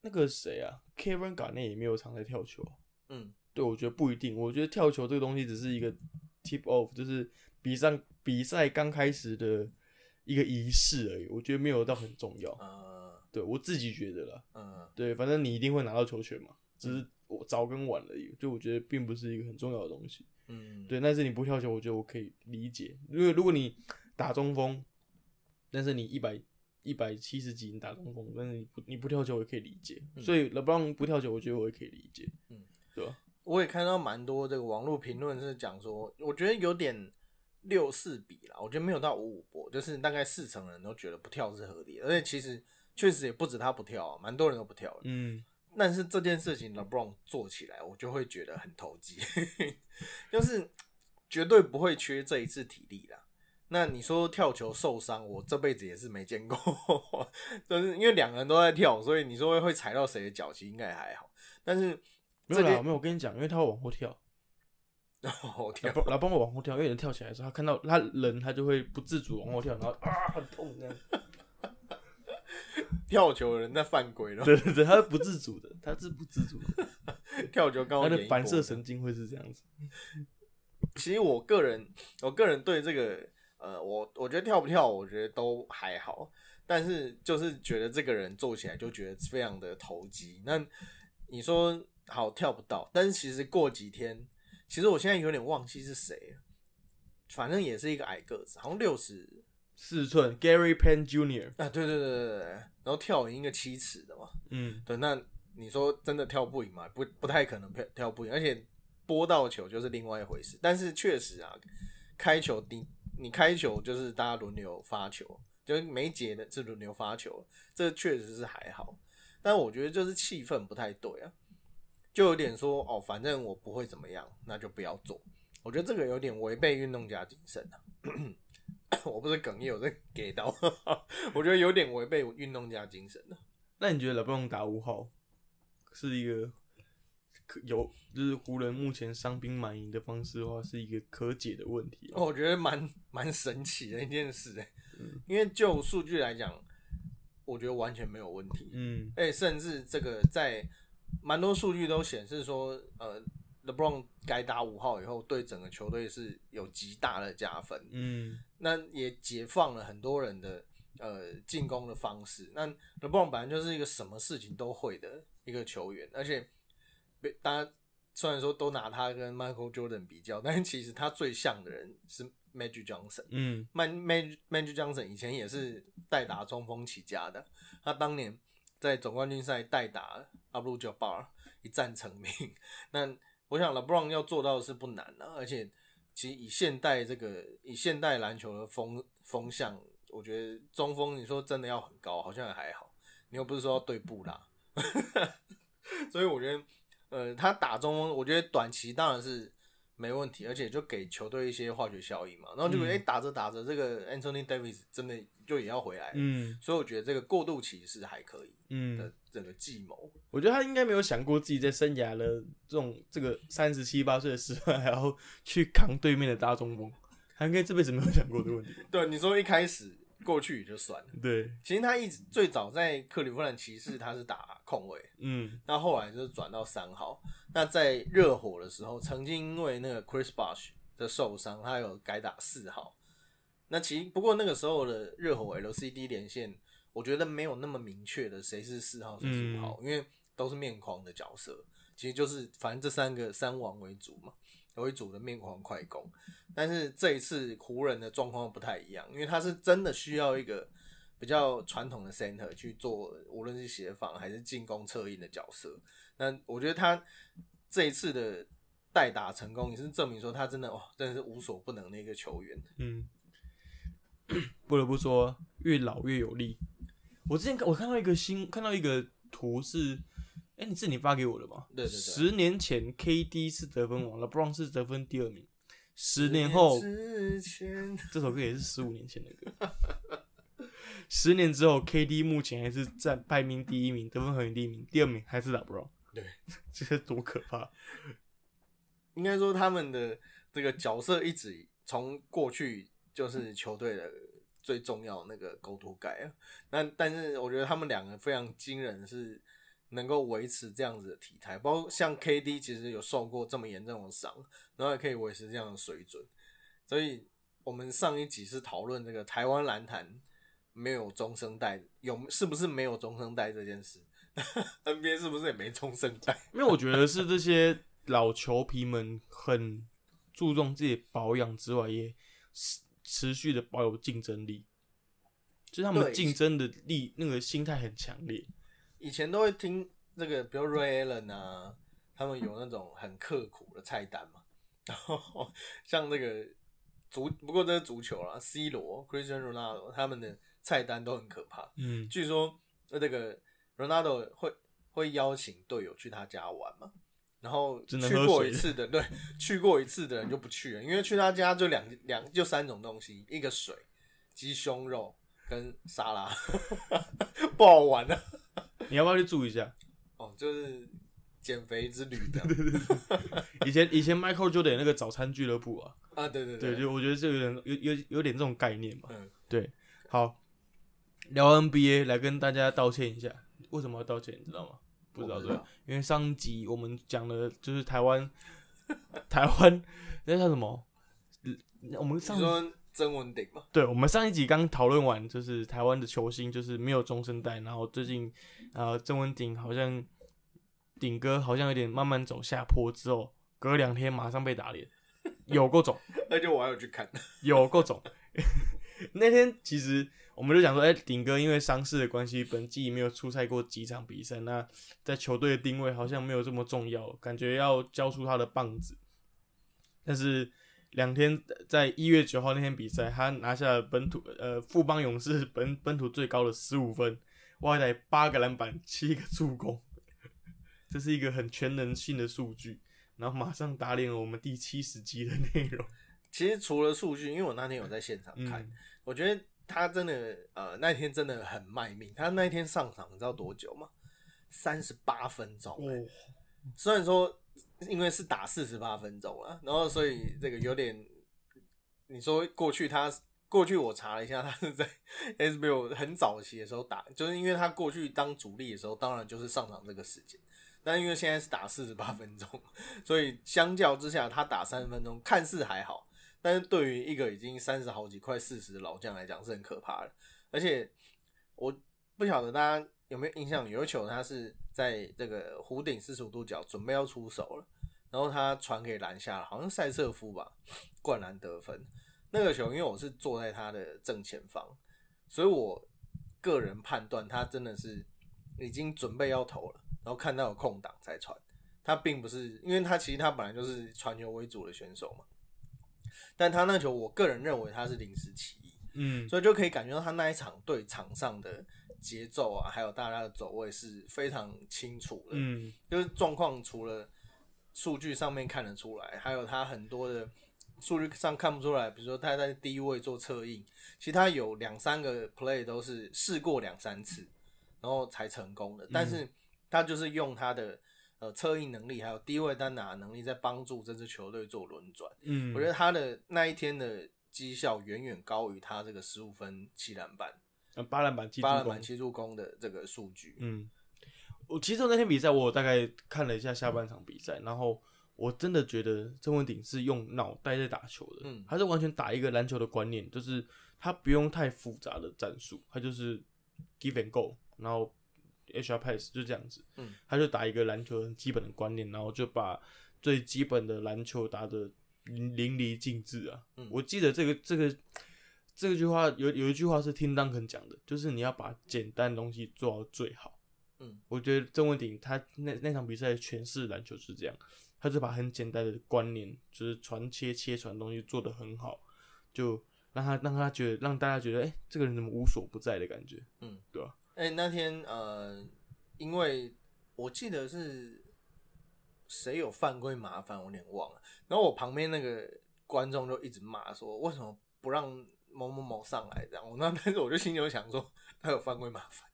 那个谁啊，Kevin Garnett 也没有常在跳球啊。嗯，对，我觉得不一定。我觉得跳球这个东西只是一个 tip off，就是比上比赛刚开始的一个仪式而已。我觉得没有到很重要。嗯，对我自己觉得啦。嗯，对，反正你一定会拿到球权嘛，只是我早跟晚而已。就我觉得并不是一个很重要的东西。嗯，对，但是你不跳球，我觉得我可以理解。因为如果你打中锋，但是你一百一百七十几你打中锋，但是你不你不跳球，我也可以理解。所以 LeBron 不跳球，我觉得我也可以理解。嗯，对吧？我也看到蛮多这个网络评论是讲说，我觉得有点六四比啦，我觉得没有到五五波，就是大概四成人都觉得不跳是合理的，而且其实确实也不止他不跳啊，蛮多人都不跳的。嗯，但是这件事情 LeBron 做起来，我就会觉得很投机，就是绝对不会缺这一次体力啦。那你说跳球受伤，我这辈子也是没见过，就是因为两个人都在跳，所以你说会踩到谁的脚，其实应该还好。但是没有啦，这件没有。我跟你讲，因为他会往后跳，我跳老帮老帮我往后跳，因为人跳起来的时候，他看到他人，他就会不自主往后跳，然后啊很痛这样。跳球的人在犯规了，对对对，他是不自主的，他是不自主的，跳球刚好的反射神经会是这样子。其实我个人，我个人对这个，呃，我我觉得跳不跳，我觉得都还好，但是就是觉得这个人做起来就觉得非常的投机。那你说好跳不到，但是其实过几天，其实我现在有点忘记是谁了，反正也是一个矮个子，好像六十四寸 Gary Payne Jr. 啊，对对对对对，然后跳赢一个七尺的嘛，嗯，对，那你说真的跳不赢吗？不不太可能跳跳不赢，而且拨到球就是另外一回事。但是确实啊，开球你你开球就是大家轮流发球，就是每节的是轮流发球，这确实是还好。但我觉得就是气氛不太对啊，就有点说哦，反正我不会怎么样，那就不要做。我觉得这个有点违背运动家精神啊。我不是哽咽，我在给到，我觉得有点违背运动家精神啊、那你觉得勒布朗打五号是一个有就是湖人目前伤兵满营的方式的话，是一个可解的问题吗？哦我觉得蛮蛮神奇的一件事因为就数据来讲，我觉得完全没有问题。嗯而且甚至这个在蛮多数据都显示说，呃，LeBron 该打五号以后，对整个球队是有极大的加分。嗯那也解放了很多人的呃进攻的方式。那 LeBron 本来就是一个什么事情都会的一个球员，而且被大家虽然说都拿他跟 Michael Jordan 比较，但是其实他最像的人是 Magic Johnson。嗯 Man Magic Magic Johnson 以前也是代打中锋起家的，他当年在总冠军赛代打 Abdul Jabbar 一战成名。那我想 LeBron 要做到的是不难啊，而且其实以现代这个以现代篮球的风风向，我觉得中锋你说真的要很高，好像也还好。你又不是说要对布拉，所以我觉得呃他打中锋，我觉得短期当然是。没问题，而且就给球队一些化学效应嘛，然后就嗯哎、诶打着打着，这个 Anthony Davis 真的就也要回来了，嗯所以我觉得这个过渡期是还可以嗯的嗯，整个计谋。我觉得他应该没有想过自己在生涯的这种这个三十七八岁的时段，还要去扛对面的大中锋，他应该这辈子没有想过这个问题。对，你说一开始过去也就算了，对，其实他一直最早在克利夫兰骑士他是打控卫，嗯。那后来就是转到三号。那在热火的时候，曾经因为那个 Chris Bosh 的受伤，他有改打四号。那其实不过那个时候的热火 LCD 连线，我觉得没有那么明确的谁是四号谁是五号，因为都是面框的角色，其实就是反正这三个三王为主嘛，为主的面框快攻。但是这一次湖人的状况不太一样，因为他是真的需要一个比较传统的 center 去做，无论是协防还是进攻策应的角色。那我觉得他这一次的代打成功，也是证明说他真的哇，真的是无所不能的一个球员。嗯，不得不说，越老越有力。我之前我看到一个新看到一个图是，哎、你是你发给我的吗？对对对十年前 KD 是得分王，LeBron 是得分第二名。十年后，这首歌也是十五年前的歌。十年之后，KD 目前还是占排名第一名，得分排名第一名，第二名还是 LeBron。对，这是多可怕！应该说他们的这个角色一直从过去就是球队的最重要的那个沟通盖啊。那但是我觉得他们两个非常惊人，的是能够维持这样子的体态，包括像 KD 其实有受过这么严重的伤，然后也可以维持这样的水准。所以我们上一集是讨论这个台湾篮坛没有中生代，有是不是没有中生代这件事？NBA 是不是也没中生代？因为我觉得是这些老球皮们很注重自己保养之外，也持持续的保有竞争力，就是他们竞争的力那个心态很强烈。以前都会听这个，比如 Ray Allen 啊，他们有那种很刻苦的菜单嘛。然后像那个足，不过这是足球啦，C 罗、Cristiano Ronaldo 他们的菜单都很可怕。嗯据说那这个 Ronaldo 会会邀请队友去他家玩嘛，然后去过一次的，对，去过一次的人就不去了，因为去他家就两两就三种东西，一个水、鸡胸肉跟沙拉，不好玩啊。你要不要去住一下？哦，就是减肥之旅的以前以前 Michael Jordan 那个早餐俱乐部啊，啊，对对对，就我觉得这有点有有有点这种概念嘛。嗯，对，好，聊 NBA 来跟大家道歉一下，为什么要道歉？你知道吗？不知道对因为上集我们讲的就是台湾，台湾那叫什么？嗯我们上说曾文鼎嘛，对，我们上一集刚讨论完，就是台湾的球星就是没有中生代，然后最近呃曾文鼎好像鼎哥好像有点慢慢走下坡，之后隔两天马上被打脸，有够肿。那就我还有去看，有够肿。那天其实我们就讲说，哎、顶哥因为伤势的关系，本季没有出赛过几场比赛，那在球队的定位好像没有这么重要，感觉要交出他的棒子。但是两天在一月九号那天比赛，他拿下了本土呃富邦勇士 本本土最高的十五分，外带八个篮板，七个助攻，这是一个很全能性的数据。然后马上打脸了我们第七十集的内容。其实除了数据，因为我那天有在现场看，嗯我觉得他真的呃那天真的很卖命，他那天上场你知道多久吗？三十八分钟、欸。哦，虽然说因为是打四十八分钟啊，然后所以这个有点，你说过去他过去我查了一下，他是在 SBO 很早期的时候打，就是因为他过去当主力的时候，当然就是上场这个时间，但因为现在是打四十八分钟，所以相较之下，他打三十分钟看似还好，但是对于一个已经三十好几、快四十的老将来讲是很可怕的，而且我不晓得大家有没有印象，有一球他是在这个弧顶四十五度角准备要出手了，然后他传给篮下了，好像塞瑟夫吧，灌篮得分。那个球因为我是坐在他的正前方，所以我个人判断他真的是已经准备要投了，然后看到有空档才传。他并不是，因为他其实他本来就是传球为主的选手嘛，但他那球我个人认为他是临时起意，嗯，所以就可以感觉到他那一场对场上的节奏啊，还有大家的走位是非常清楚的。嗯，就是状况除了数据上面看得出来，还有他很多的数据上看不出来，比如说他在低位做策应，其实他有两三个 play 都是试过两三次，然后才成功的，但是他就是用他的呃策应能力，还有低位单打的能力，在帮助这支球队做轮转。嗯，我觉得他的那一天的绩效远远高于他这个十五分七篮板、得八篮板、七助攻。八篮板、七助攻的这个数据。嗯，我其实我那天比赛，我大概看了一下下半场比赛，然后我真的觉得郑文鼎是用脑袋在打球的，嗯他是完全打一个篮球的观念，就是他不用太复杂的战术，他就是 give and go，然后 H R pass 就这样子，嗯，他就打一个篮球很基本的观念，然后就把最基本的篮球打得淋淋漓尽致啊。嗯我记得这个这个这句话有有一句话是听 Duncan 讲的，就是你要把简单的东西做到最好。嗯，我觉得郑文鼎他那那场比赛诠释篮球是这样，他就把很简单的观念，就是传切切传东西做得很好，就让他让他觉得让大家觉得，哎、这个人怎么无所不在的感觉，嗯，对吧、哎、那天呃，因为我记得是谁有犯规麻烦，我有点忘了。然后我旁边那个观众就一直骂说，为什么不让某某某上来这样？我那 但是我就心里有想说，他有犯规麻烦。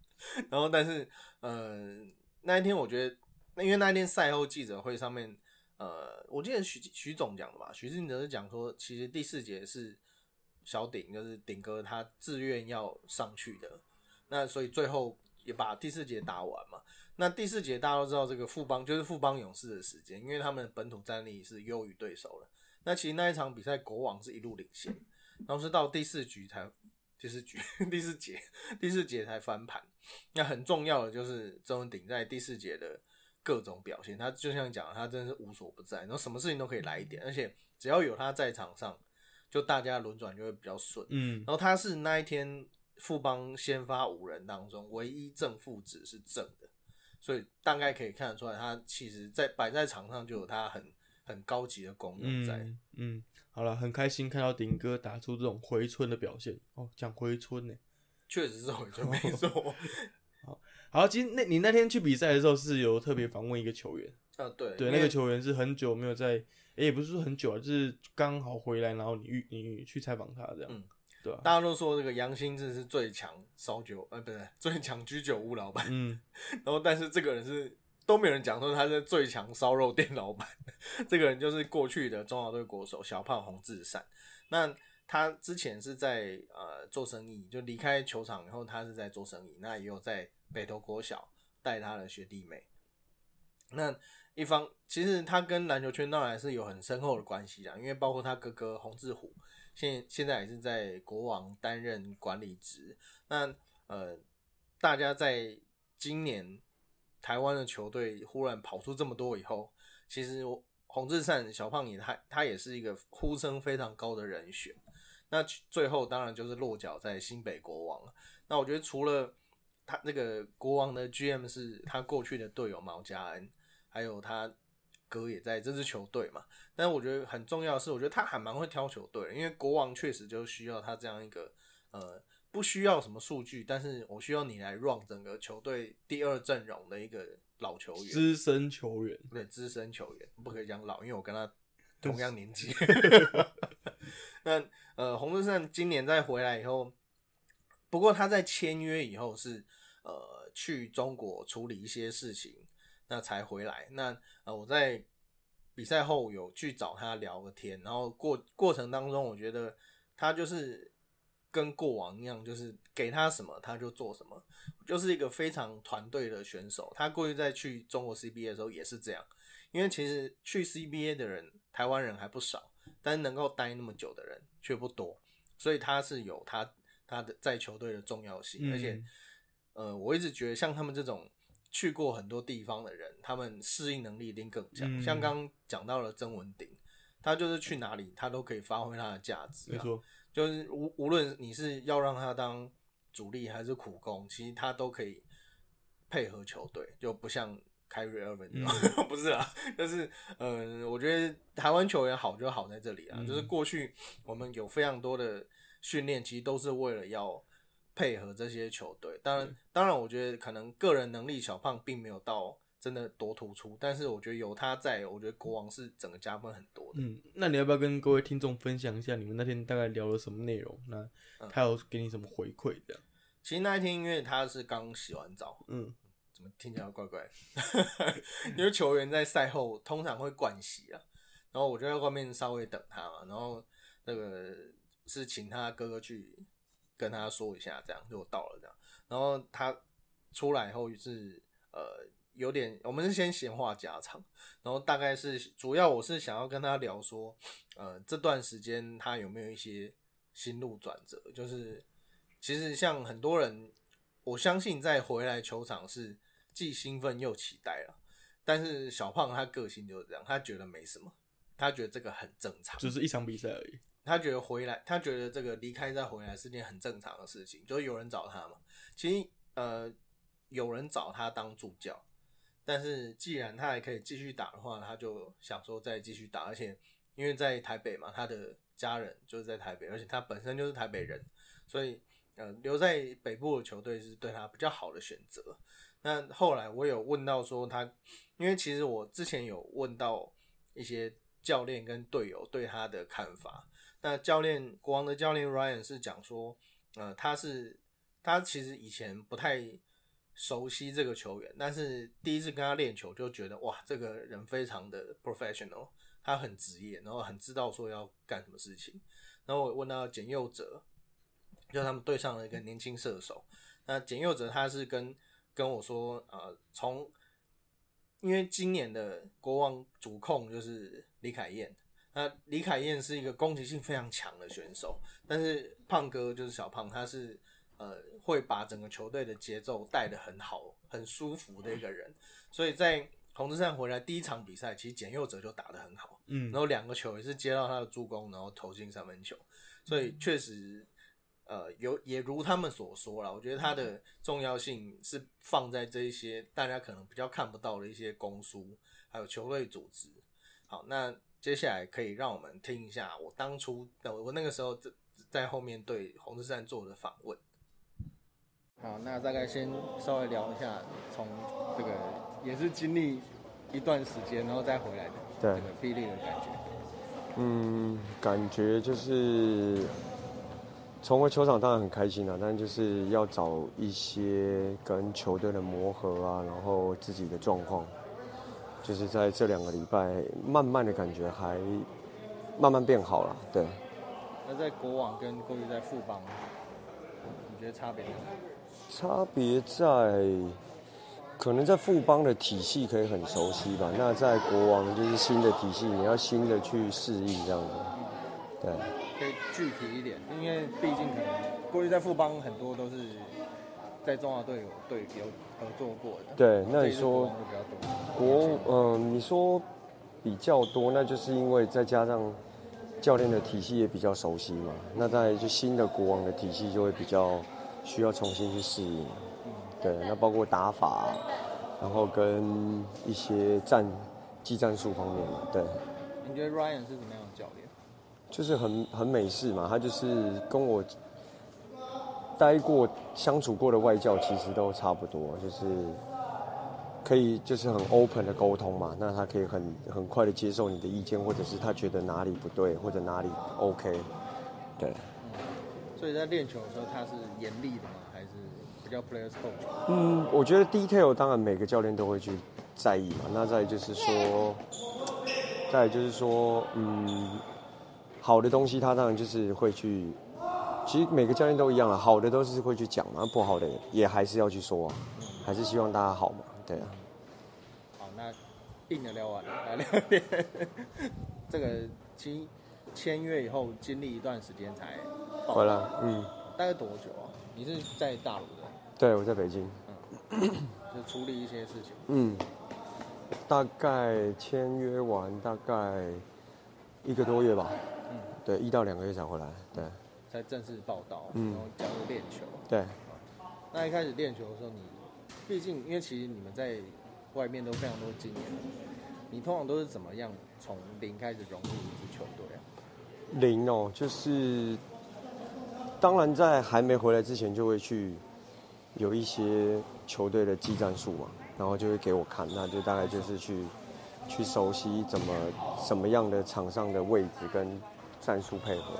然后但是呃，那一天我觉得，那因为那一天赛后记者会上面，呃，我记得徐徐总讲的吧，徐志哲是讲说，其实第四节是小顶，就是顶哥他自愿要上去的。那所以最后也把第四节打完嘛。那第四节大家都知道，这个富邦就是富邦勇士的时间，因为他们本土战力是优于对手了。那其实那一场比赛，国王是一路领先，然后是到第四局才第四局第四节 第四节才翻盘。那很重要的就是周文鼎在第四节的各种表现，他就像讲，他真的是无所不在，然后什么事情都可以来一点，而且只要有他在场上，就大家轮转就会比较顺。嗯然后他是那一天富邦先发五人当中唯一正负值是正的，所以大概可以看得出来，他其实在摆在场上就有他很很高级的功能在。嗯嗯，好了，很开心看到顶哥打出这种回春的表现哦，讲回春呢。确实是回春没错。好，其实那你那天去比赛的时候是有特别访问一个球员，啊，对对，那个球员是很久没有在，诶也不是说很久啊，就是刚好回来，然后你遇你去采访他这样，嗯对吧、大家都说这个杨兴志是最强烧酒，呃，不是最强居酒屋老板，嗯，然后但是这个人是都没有人讲说他是最强烧肉店老板，这个人就是过去的中华队国手小胖洪志善。那他之前是在呃做生意，就离开球场以后，他是在做生意，那也有在北投国小带他的学弟妹。那一方其实他跟篮球圈当然是有很深厚的关系啦，因为包括他哥哥洪志虎，现现在也是在国王担任管理职。那呃，大家在今年台湾的球队忽然跑出这么多以后，其实我洪志善小胖也他他也是一个呼声非常高的人选。那最后当然就是落脚在新北国王了。那我觉得除了他那个国王的 GM 是他过去的队友毛家恩，还有他哥也在这支球队嘛。但是我觉得很重要的是，我觉得他还蛮会挑球队，因为国王确实就需要他这样一个呃不需要什么数据，但是我需要你来 run 整个球队第二阵容的一个老球员，资深球员，对资深球员，不可以讲老，因为我跟他同样年纪。那呃，洪志胜今年再回来以后，不过他在签约以后是呃去中国处理一些事情，那才回来。那呃我在比赛后有去找他聊个天，然后过过程当中，我觉得他就是跟过往一样，就是给他什么他就做什么，就是一个非常团队的选手。他过去在去中国 CBA 的时候也是这样，因为其实去 CBA 的人台湾人还不少，但是能够待那么久的人却不多，所以他是有他他的在球队的重要性，而且呃，我一直觉得像他们这种。去过很多地方的人，他们适应能力一定更强。像刚讲到了曾文鼎，他就是去哪里，他都可以发挥他的价值。没错，就是无无论你是要让他当主力还是苦工，其实他都可以配合球队，就不像凯瑞尔文，不是啊，就是嗯，我觉得台湾球员好就好在这里啊，就是过去我们有非常多的训练，其实都是为了要。配合这些球队，当然，当然，我觉得可能个人能力小胖并没有到真的多突出，但是我觉得有他在，我觉得国王是整个加分很多的。嗯，那你要不要跟各位听众分享一下你们那天大概聊了什么内容？那他有给你什么回馈的？其实那一天因为他是刚洗完澡，嗯，怎么听起来怪怪？因为球员在赛后通常会灌洗啊，然后我就在外面稍微等他嘛，然后那个是请他哥哥去。跟他说一下，这样就到了这样，然后他出来以后是呃有点，我们是先闲话家常，然后大概是主要我是想要跟他聊说，呃这段时间他有没有一些心路转折，就是其实像很多人，我相信在回来球场是既兴奋又期待了，但是小胖他个性就是这样，他觉得没什么，他觉得这个很正常，就是一场比赛而已。他觉得回来，他觉得这个离开再回来是件很正常的事情，就是有人找他嘛。其实呃，有人找他当助教，但是既然他还可以继续打的话，他就想说再继续打。而且因为在台北嘛，他的家人就是在台北，而且他本身就是台北人，所以呃留在北部的球队是对他比较好的选择。那后来我有问到说他，因为其实我之前有问到一些教练跟队友对他的看法。那教练国王的教练 Ryan 是讲说，呃，他是他其实以前不太熟悉这个球员，但是第一次跟他练球就觉得哇，这个人非常的 professional，他很职业，然后很知道说要干什么事情。然后我问到简佑哲，就他们队上的一个年轻射手，那简佑哲他是跟跟我说，呃，从因为今年的国王主控就是李凯燕。那李凯燕是一个攻击性非常强的选手，但是胖哥就是小胖，他是呃会把整个球队的节奏带得很好、很舒服的一个人。所以在红之战回来第一场比赛，其实简佑哲就打得很好，嗯，然后两个球也是接到他的助攻，然后投进三分球。所以确实，呃，有也如他们所说了，我觉得他的重要性是放在这一些大家可能比较看不到的一些攻输，还有球队组织。好，那。接下来可以让我们听一下我当初，我我那个时候在在后面对红之山做的访问。好，那大概先稍微聊一下，从这个也是经历一段时间，然后再回来的这个霹雳的感觉。嗯，感觉就是重回球场当然很开心了，但就是要找一些跟球队的磨合啊，然后自己的状况。就是在这两个礼拜，慢慢的感觉还慢慢变好了，对。那在国网跟过去在富邦，你觉得差别？差别在可能在富邦的体系可以很熟悉吧，那在国王就是新的体系，你要新的去适应这样子，对。可以具体一点，因为毕竟可能过去在富邦很多都是。在中华队有队有合作过的，对，那你说国嗯，你说比较多，那就是因为再加上教练的体系也比较熟悉嘛，那在就新的国王的体系就会比较需要重新去适应，对，那包括打法，然后跟一些战技战术方面嘛，对。你觉得 Ryan 是怎么样的教练？就是很很美式嘛，他就是跟我。待过、相处过的外教其实都差不多，就是可以就是很 open 的沟通嘛。那他可以很很快的接受你的意见，或者是他觉得哪里不对或者哪里 OK，对。所以在练球的时候，他是严厉的吗？还是比较 players coach？嗯，我觉得 detail 当然每个教练都会去在意嘛。那再就是说，再就是说，嗯，好的东西他当然就是会去，其实每个教练都一样了，好的都是会去讲嘛，不好的也还是要去说啊，还是希望大家好嘛，对啊。好，那硬的聊完了，来聊点这个其签约以后经历一段时间才回来，嗯，大概多久啊？你是在大陆的？对，我在北京。就处理一些事情。嗯，大概签约完大概一个多月吧。嗯，对，一到两个月才回来。对，才正式报道，然后加入练球。对。那一开始练球的时候，你毕竟因为其实你们在外面都非常多经验，你通常都是怎么样从零开始融入一支球队啊？零哦，就是当然在还没回来之前就会去有一些球队的技战术嘛，然后就会给我看，那就大概就是去去熟悉怎么什么样的场上的位置跟战术配合，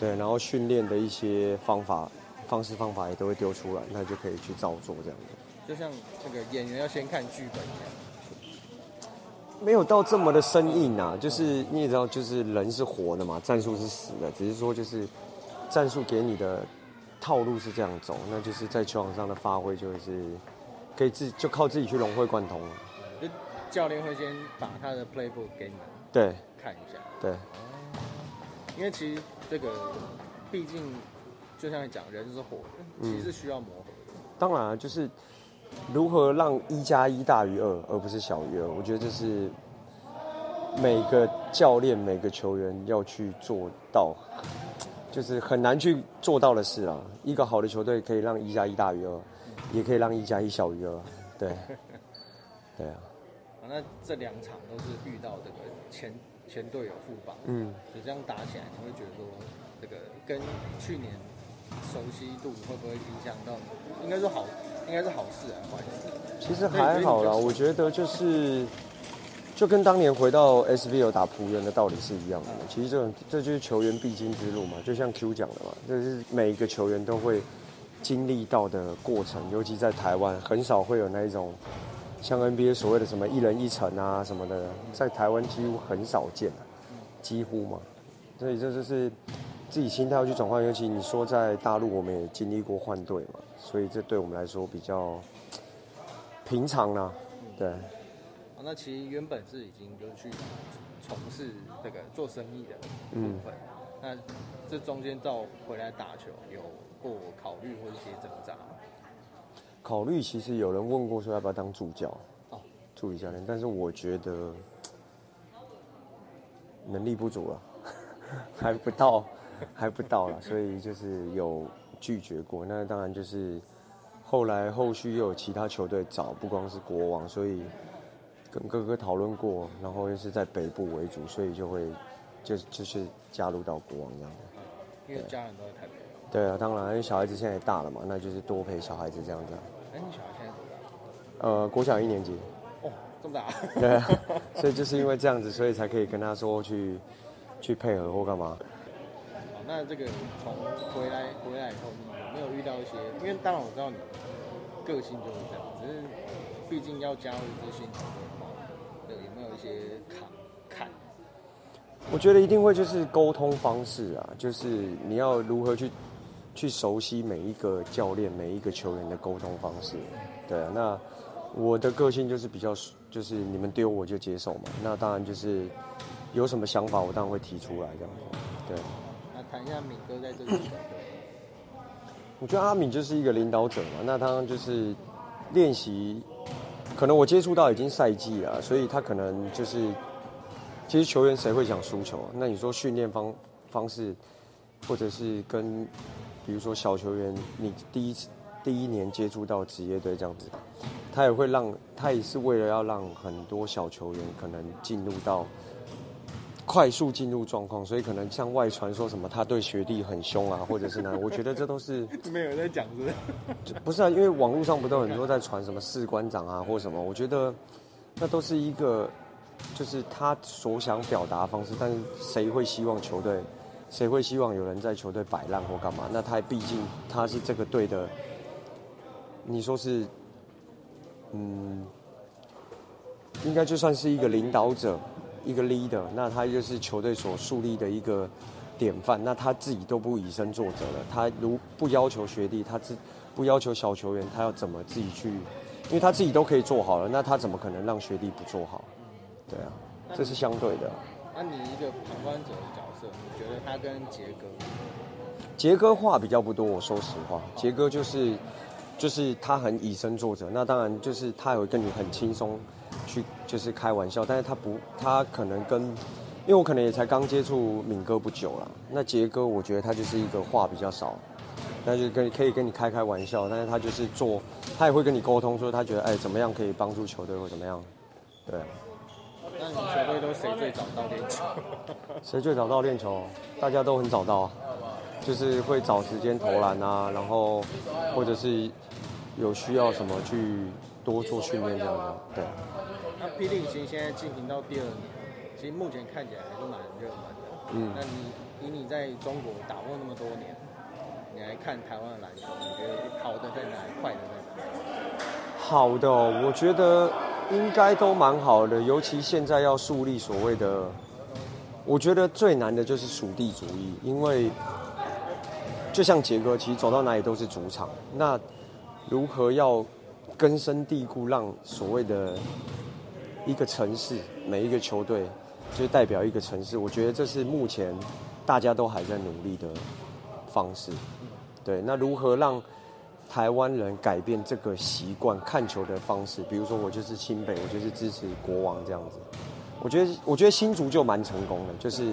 对，然后训练的一些方法方式方法也都会丢出来，那就可以去照做这样子。就像那个演员要先看剧本一样。没有到这么的生硬啊，就是你也知道，就是人是活的嘛，战术是死的，只是说就是战术给你的套路是这样走，那就是在球场上的发挥就是可以自就靠自己去融会贯通了。就教练会先把他的 playbook 给你们对看一下，对，因为其实这个毕竟就像你讲，人是火的，其实是需要磨合的。当然啊，就是。如何让一加一大于二，而不是小于二？我觉得这是每个教练、每个球员要去做到，就是很难去做到的事啊。一个好的球队可以让一加一大于二，也可以让一加一小于二。对，对啊。那这两场都是遇到这个前前队友副帮，嗯，就这样打起来，你会觉得说这个跟去年熟悉度会不会影响到？应该是好。应该是好事啊，坏事。其实还好啦，我觉得就是，就跟当年回到 SBL 打仆人的道理是一样的。其实这种这就是球员必经之路嘛，就像 Q 讲的嘛，这是每一个球员都会经历到的过程。尤其在台湾，很少会有那一种像 NBA 所谓的什么一人一城啊什么的，在台湾几乎很少见，几乎嘛。所以这就是自己心态要去转换。尤其你说在大陆，我们也经历过换队嘛。所以这对我们来说比较平常啦，对。那其实原本是已经就去从事这个做生意的部分，那这中间到回来打球有过考虑或一些挣扎吗？考虑其实有人问过说要不要当助教，哦，助理教练，但是我觉得能力不足了，还不到，还不到了，所以就是有。拒绝过，那当然就是后来后续又有其他球队找，不光是国王，所以跟哥哥讨论过，然后又是在北部为主，所以就会就就是加入到国王这样。因为家人都在台北。对啊，当然，因为小孩子现在也大了嘛，那就是多陪小孩子这样子。哎，你小孩现在多大？呃，国小一年级。哦，这么大。对啊，所以就是因为这样子，所以才可以跟他说去去配合或干嘛。那这个从回来回来以后，你有没有遇到一些？因为当然我知道你个性就是这样，只是毕竟要加入一支新些坎坎？我觉得一定会就是沟通方式啊，就是你要如何去去熟悉每一个教练、每一个球员的沟通方式。对啊，那我的个性就是比较就是你们丢我就接受嘛。那当然就是有什么想法，我当然会提出来这样子。对。谈一下敏哥在这里。我觉得阿敏就是一个领导者嘛，那他就是练习，可能我接触到已经赛季了，所以他可能就是，其实球员谁会想输球？那你说训练方方式，或者是跟，比如说小球员，你第一次第一年接触到职业队这样子，他也会让他也是为了要让很多小球员可能进入到。快速进入状况，所以可能像外传说什么他对学弟很凶啊，或者是呢？我觉得这都是 没有人在讲，是不是？不是啊，因为网络上不都很多在传什么士官长啊或什么？我觉得那都是一个，就是他所想表达方式。但是谁会希望球队谁会希望有人在球队摆烂或干嘛？那他毕竟他是这个队的，你说是，嗯，应该就算是一个领导者，一个 leader，那他就是球队所树立的一个典范。那他自己都不以身作则了，他如不要求学弟，他自不要求小球员，他要怎么自己去？因为他自己都可以做好了，那他怎么可能让学弟不做好？对啊，这是相对的。那你一个旁观者的角色，你觉得他跟杰哥？杰哥话比较不多，我说实话，杰哥就是就是他很以身作则。那当然就是他也会跟你很轻松去就是开玩笑，但是他不他可能跟因为我可能也才刚接触敏哥不久了。那杰哥我觉得他就是一个话比较少，那就跟可以跟你开开玩笑，但是他就是做他也会跟你沟通，说他觉得哎怎么样可以帮助球队或怎么样，对。那你们球队都谁最早到练球？谁最早到练球？大家都很早到啊，就是会找时间投篮啊，然后或者是有需要什么去多做训练这样的。对。那霹雳行现在进行到第二年，其实目前看起来还是蛮热门的。嗯。那你以你在中国打过那么多年，你来看台湾的篮球，你觉得好的在哪，坏的在哪？好的，我觉得。应该都蛮好的，尤其现在要树立所谓的，我觉得最难的就是属地主义，因为就像杰哥，其实走到哪里都是主场。那如何要根深蒂固，让所谓的一个城市每一个球队就代表一个城市？我觉得这是目前大家都还在努力的方式。对，那如何让？台湾人改变这个习惯看球的方式，比如说我就是新北，我就是支持国王这样子。我觉得，我觉得新竹就蛮成功的，就是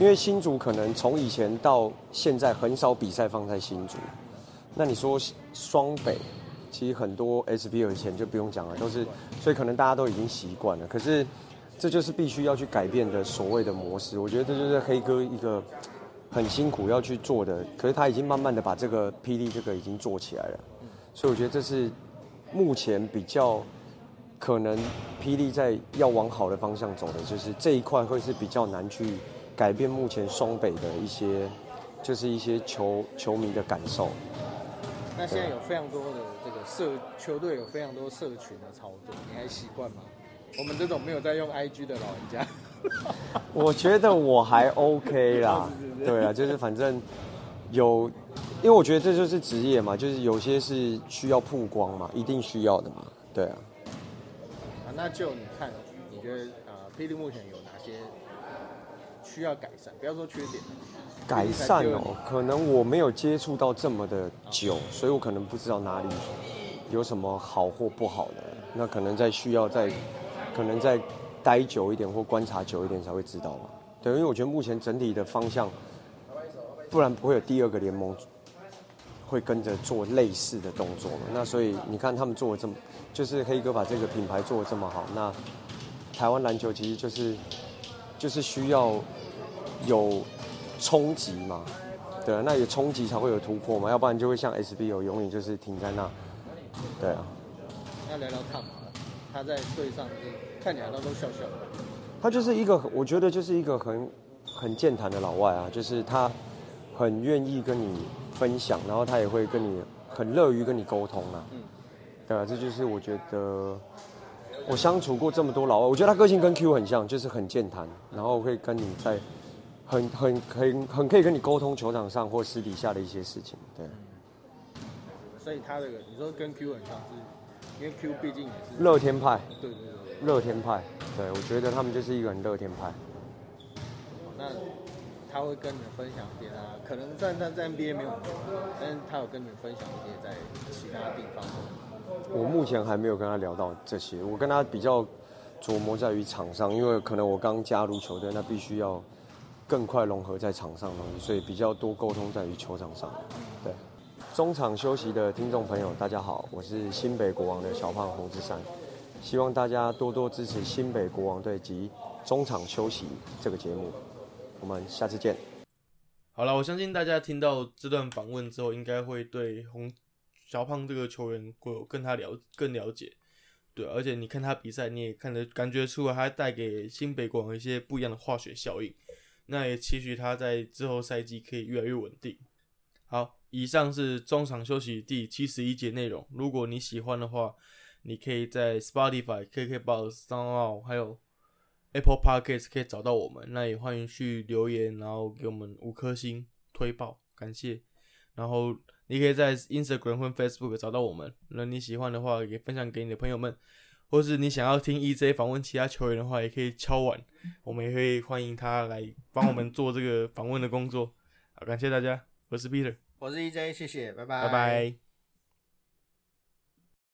因为新竹可能从以前到现在很少比赛放在新竹。那你说双北，其实很多 SBL 以前就不用讲了，都是，所以可能大家都已经习惯了。可是这就是必须要去改变的所谓的模式。我觉得这就是黑哥一个。很辛苦要去做的，可是他已经慢慢的把这个霹雳这个已经做起来了，所以我觉得这是目前比较可能霹雳在要往好的方向走的，就是这一块会是比较难去改变目前双北的一些，就是一些球球迷的感受。那现在有非常多的这个社球队有非常多社群的操作，你还习惯吗？我们这种没有在用 IG 的老人家。我觉得我还 OK 啦，对啊，就是反正有，因为我觉得这就是职业嘛，就是有些是需要曝光嘛，一定需要的嘛，对啊。啊，那就你看，你觉得呃，霹雳目前有哪些需要改善？不要说缺点，改善哦，可能我没有接触到这么的久，所以我可能不知道哪里有什么好或不好的，那可能在需要再，可能在。待久一点或观察久一点才会知道嘛。对，因为我觉得目前整体的方向，不然不会有第二个联盟会跟着做类似的动作嘛。那所以你看他们做的这么，就是黑哥把这个品牌做的这么好，那台湾篮球其实就是就是需要有冲击嘛，对啊，那有冲击才会有突破嘛，要不然就会像 SBO 永远就是停在那，对啊。要聊聊看嘛，他在队上是。看起来他都笑笑的。他就是一个，我觉得就是一个很很健谈的老外啊，就是他很愿意跟你分享，然后他也会跟你很乐于跟你沟通啊。嗯。对啊，这就是我觉得我相处过这么多老外，我觉得他个性跟 Q 很像，就是很健谈，然后会跟你在很很很很可以跟你沟通球场上或私底下的一些事情。对。所以他这个你说跟 Q 很像，是因为 Q 毕竟也是乐天派。对对对。乐天派，对我觉得他们就是一个很乐天派。那他会跟你们分享一些他可能在在在 NBA 没有，但是他有跟你们分享一些在其他地方。我目前还没有跟他聊到这些，我跟他比较琢磨在于场上，因为可能我刚加入球队，那必须要更快融合在场上东西，所以比较多沟通在于球场上。对，中场休息的听众朋友，大家好，我是新北国王的小胖洪志山。希望大家多多支持新北国王队及中场休息这个节目，我们下次见。好了，我相信大家听到这段访问之后，应该会对洪小胖这个球员会有更他了更了解。对，而且你看他比赛，你也看得感觉出来，他带给新北国王一些不一样的化学效应。那也期许他在之后赛季可以越来越稳定。好，以上是中场休息第七十一节内容。如果你喜欢的话，你可以在 Spotify、KKBox、s o u n 还有 Apple Podcast 可以找到我们。那也欢迎去留言，然后给我们五颗星推爆，感谢。然后你可以在 Instagram 或 Facebook 找到我们。那你喜欢的话，也分享给你的朋友们，或是你想要听 EJ 访问其他球员的话，也可以敲碗，我们也会欢迎他来帮我们做这个访问的工作。好，感谢大家，我是 Peter，我是 EJ，谢谢，拜拜，拜拜。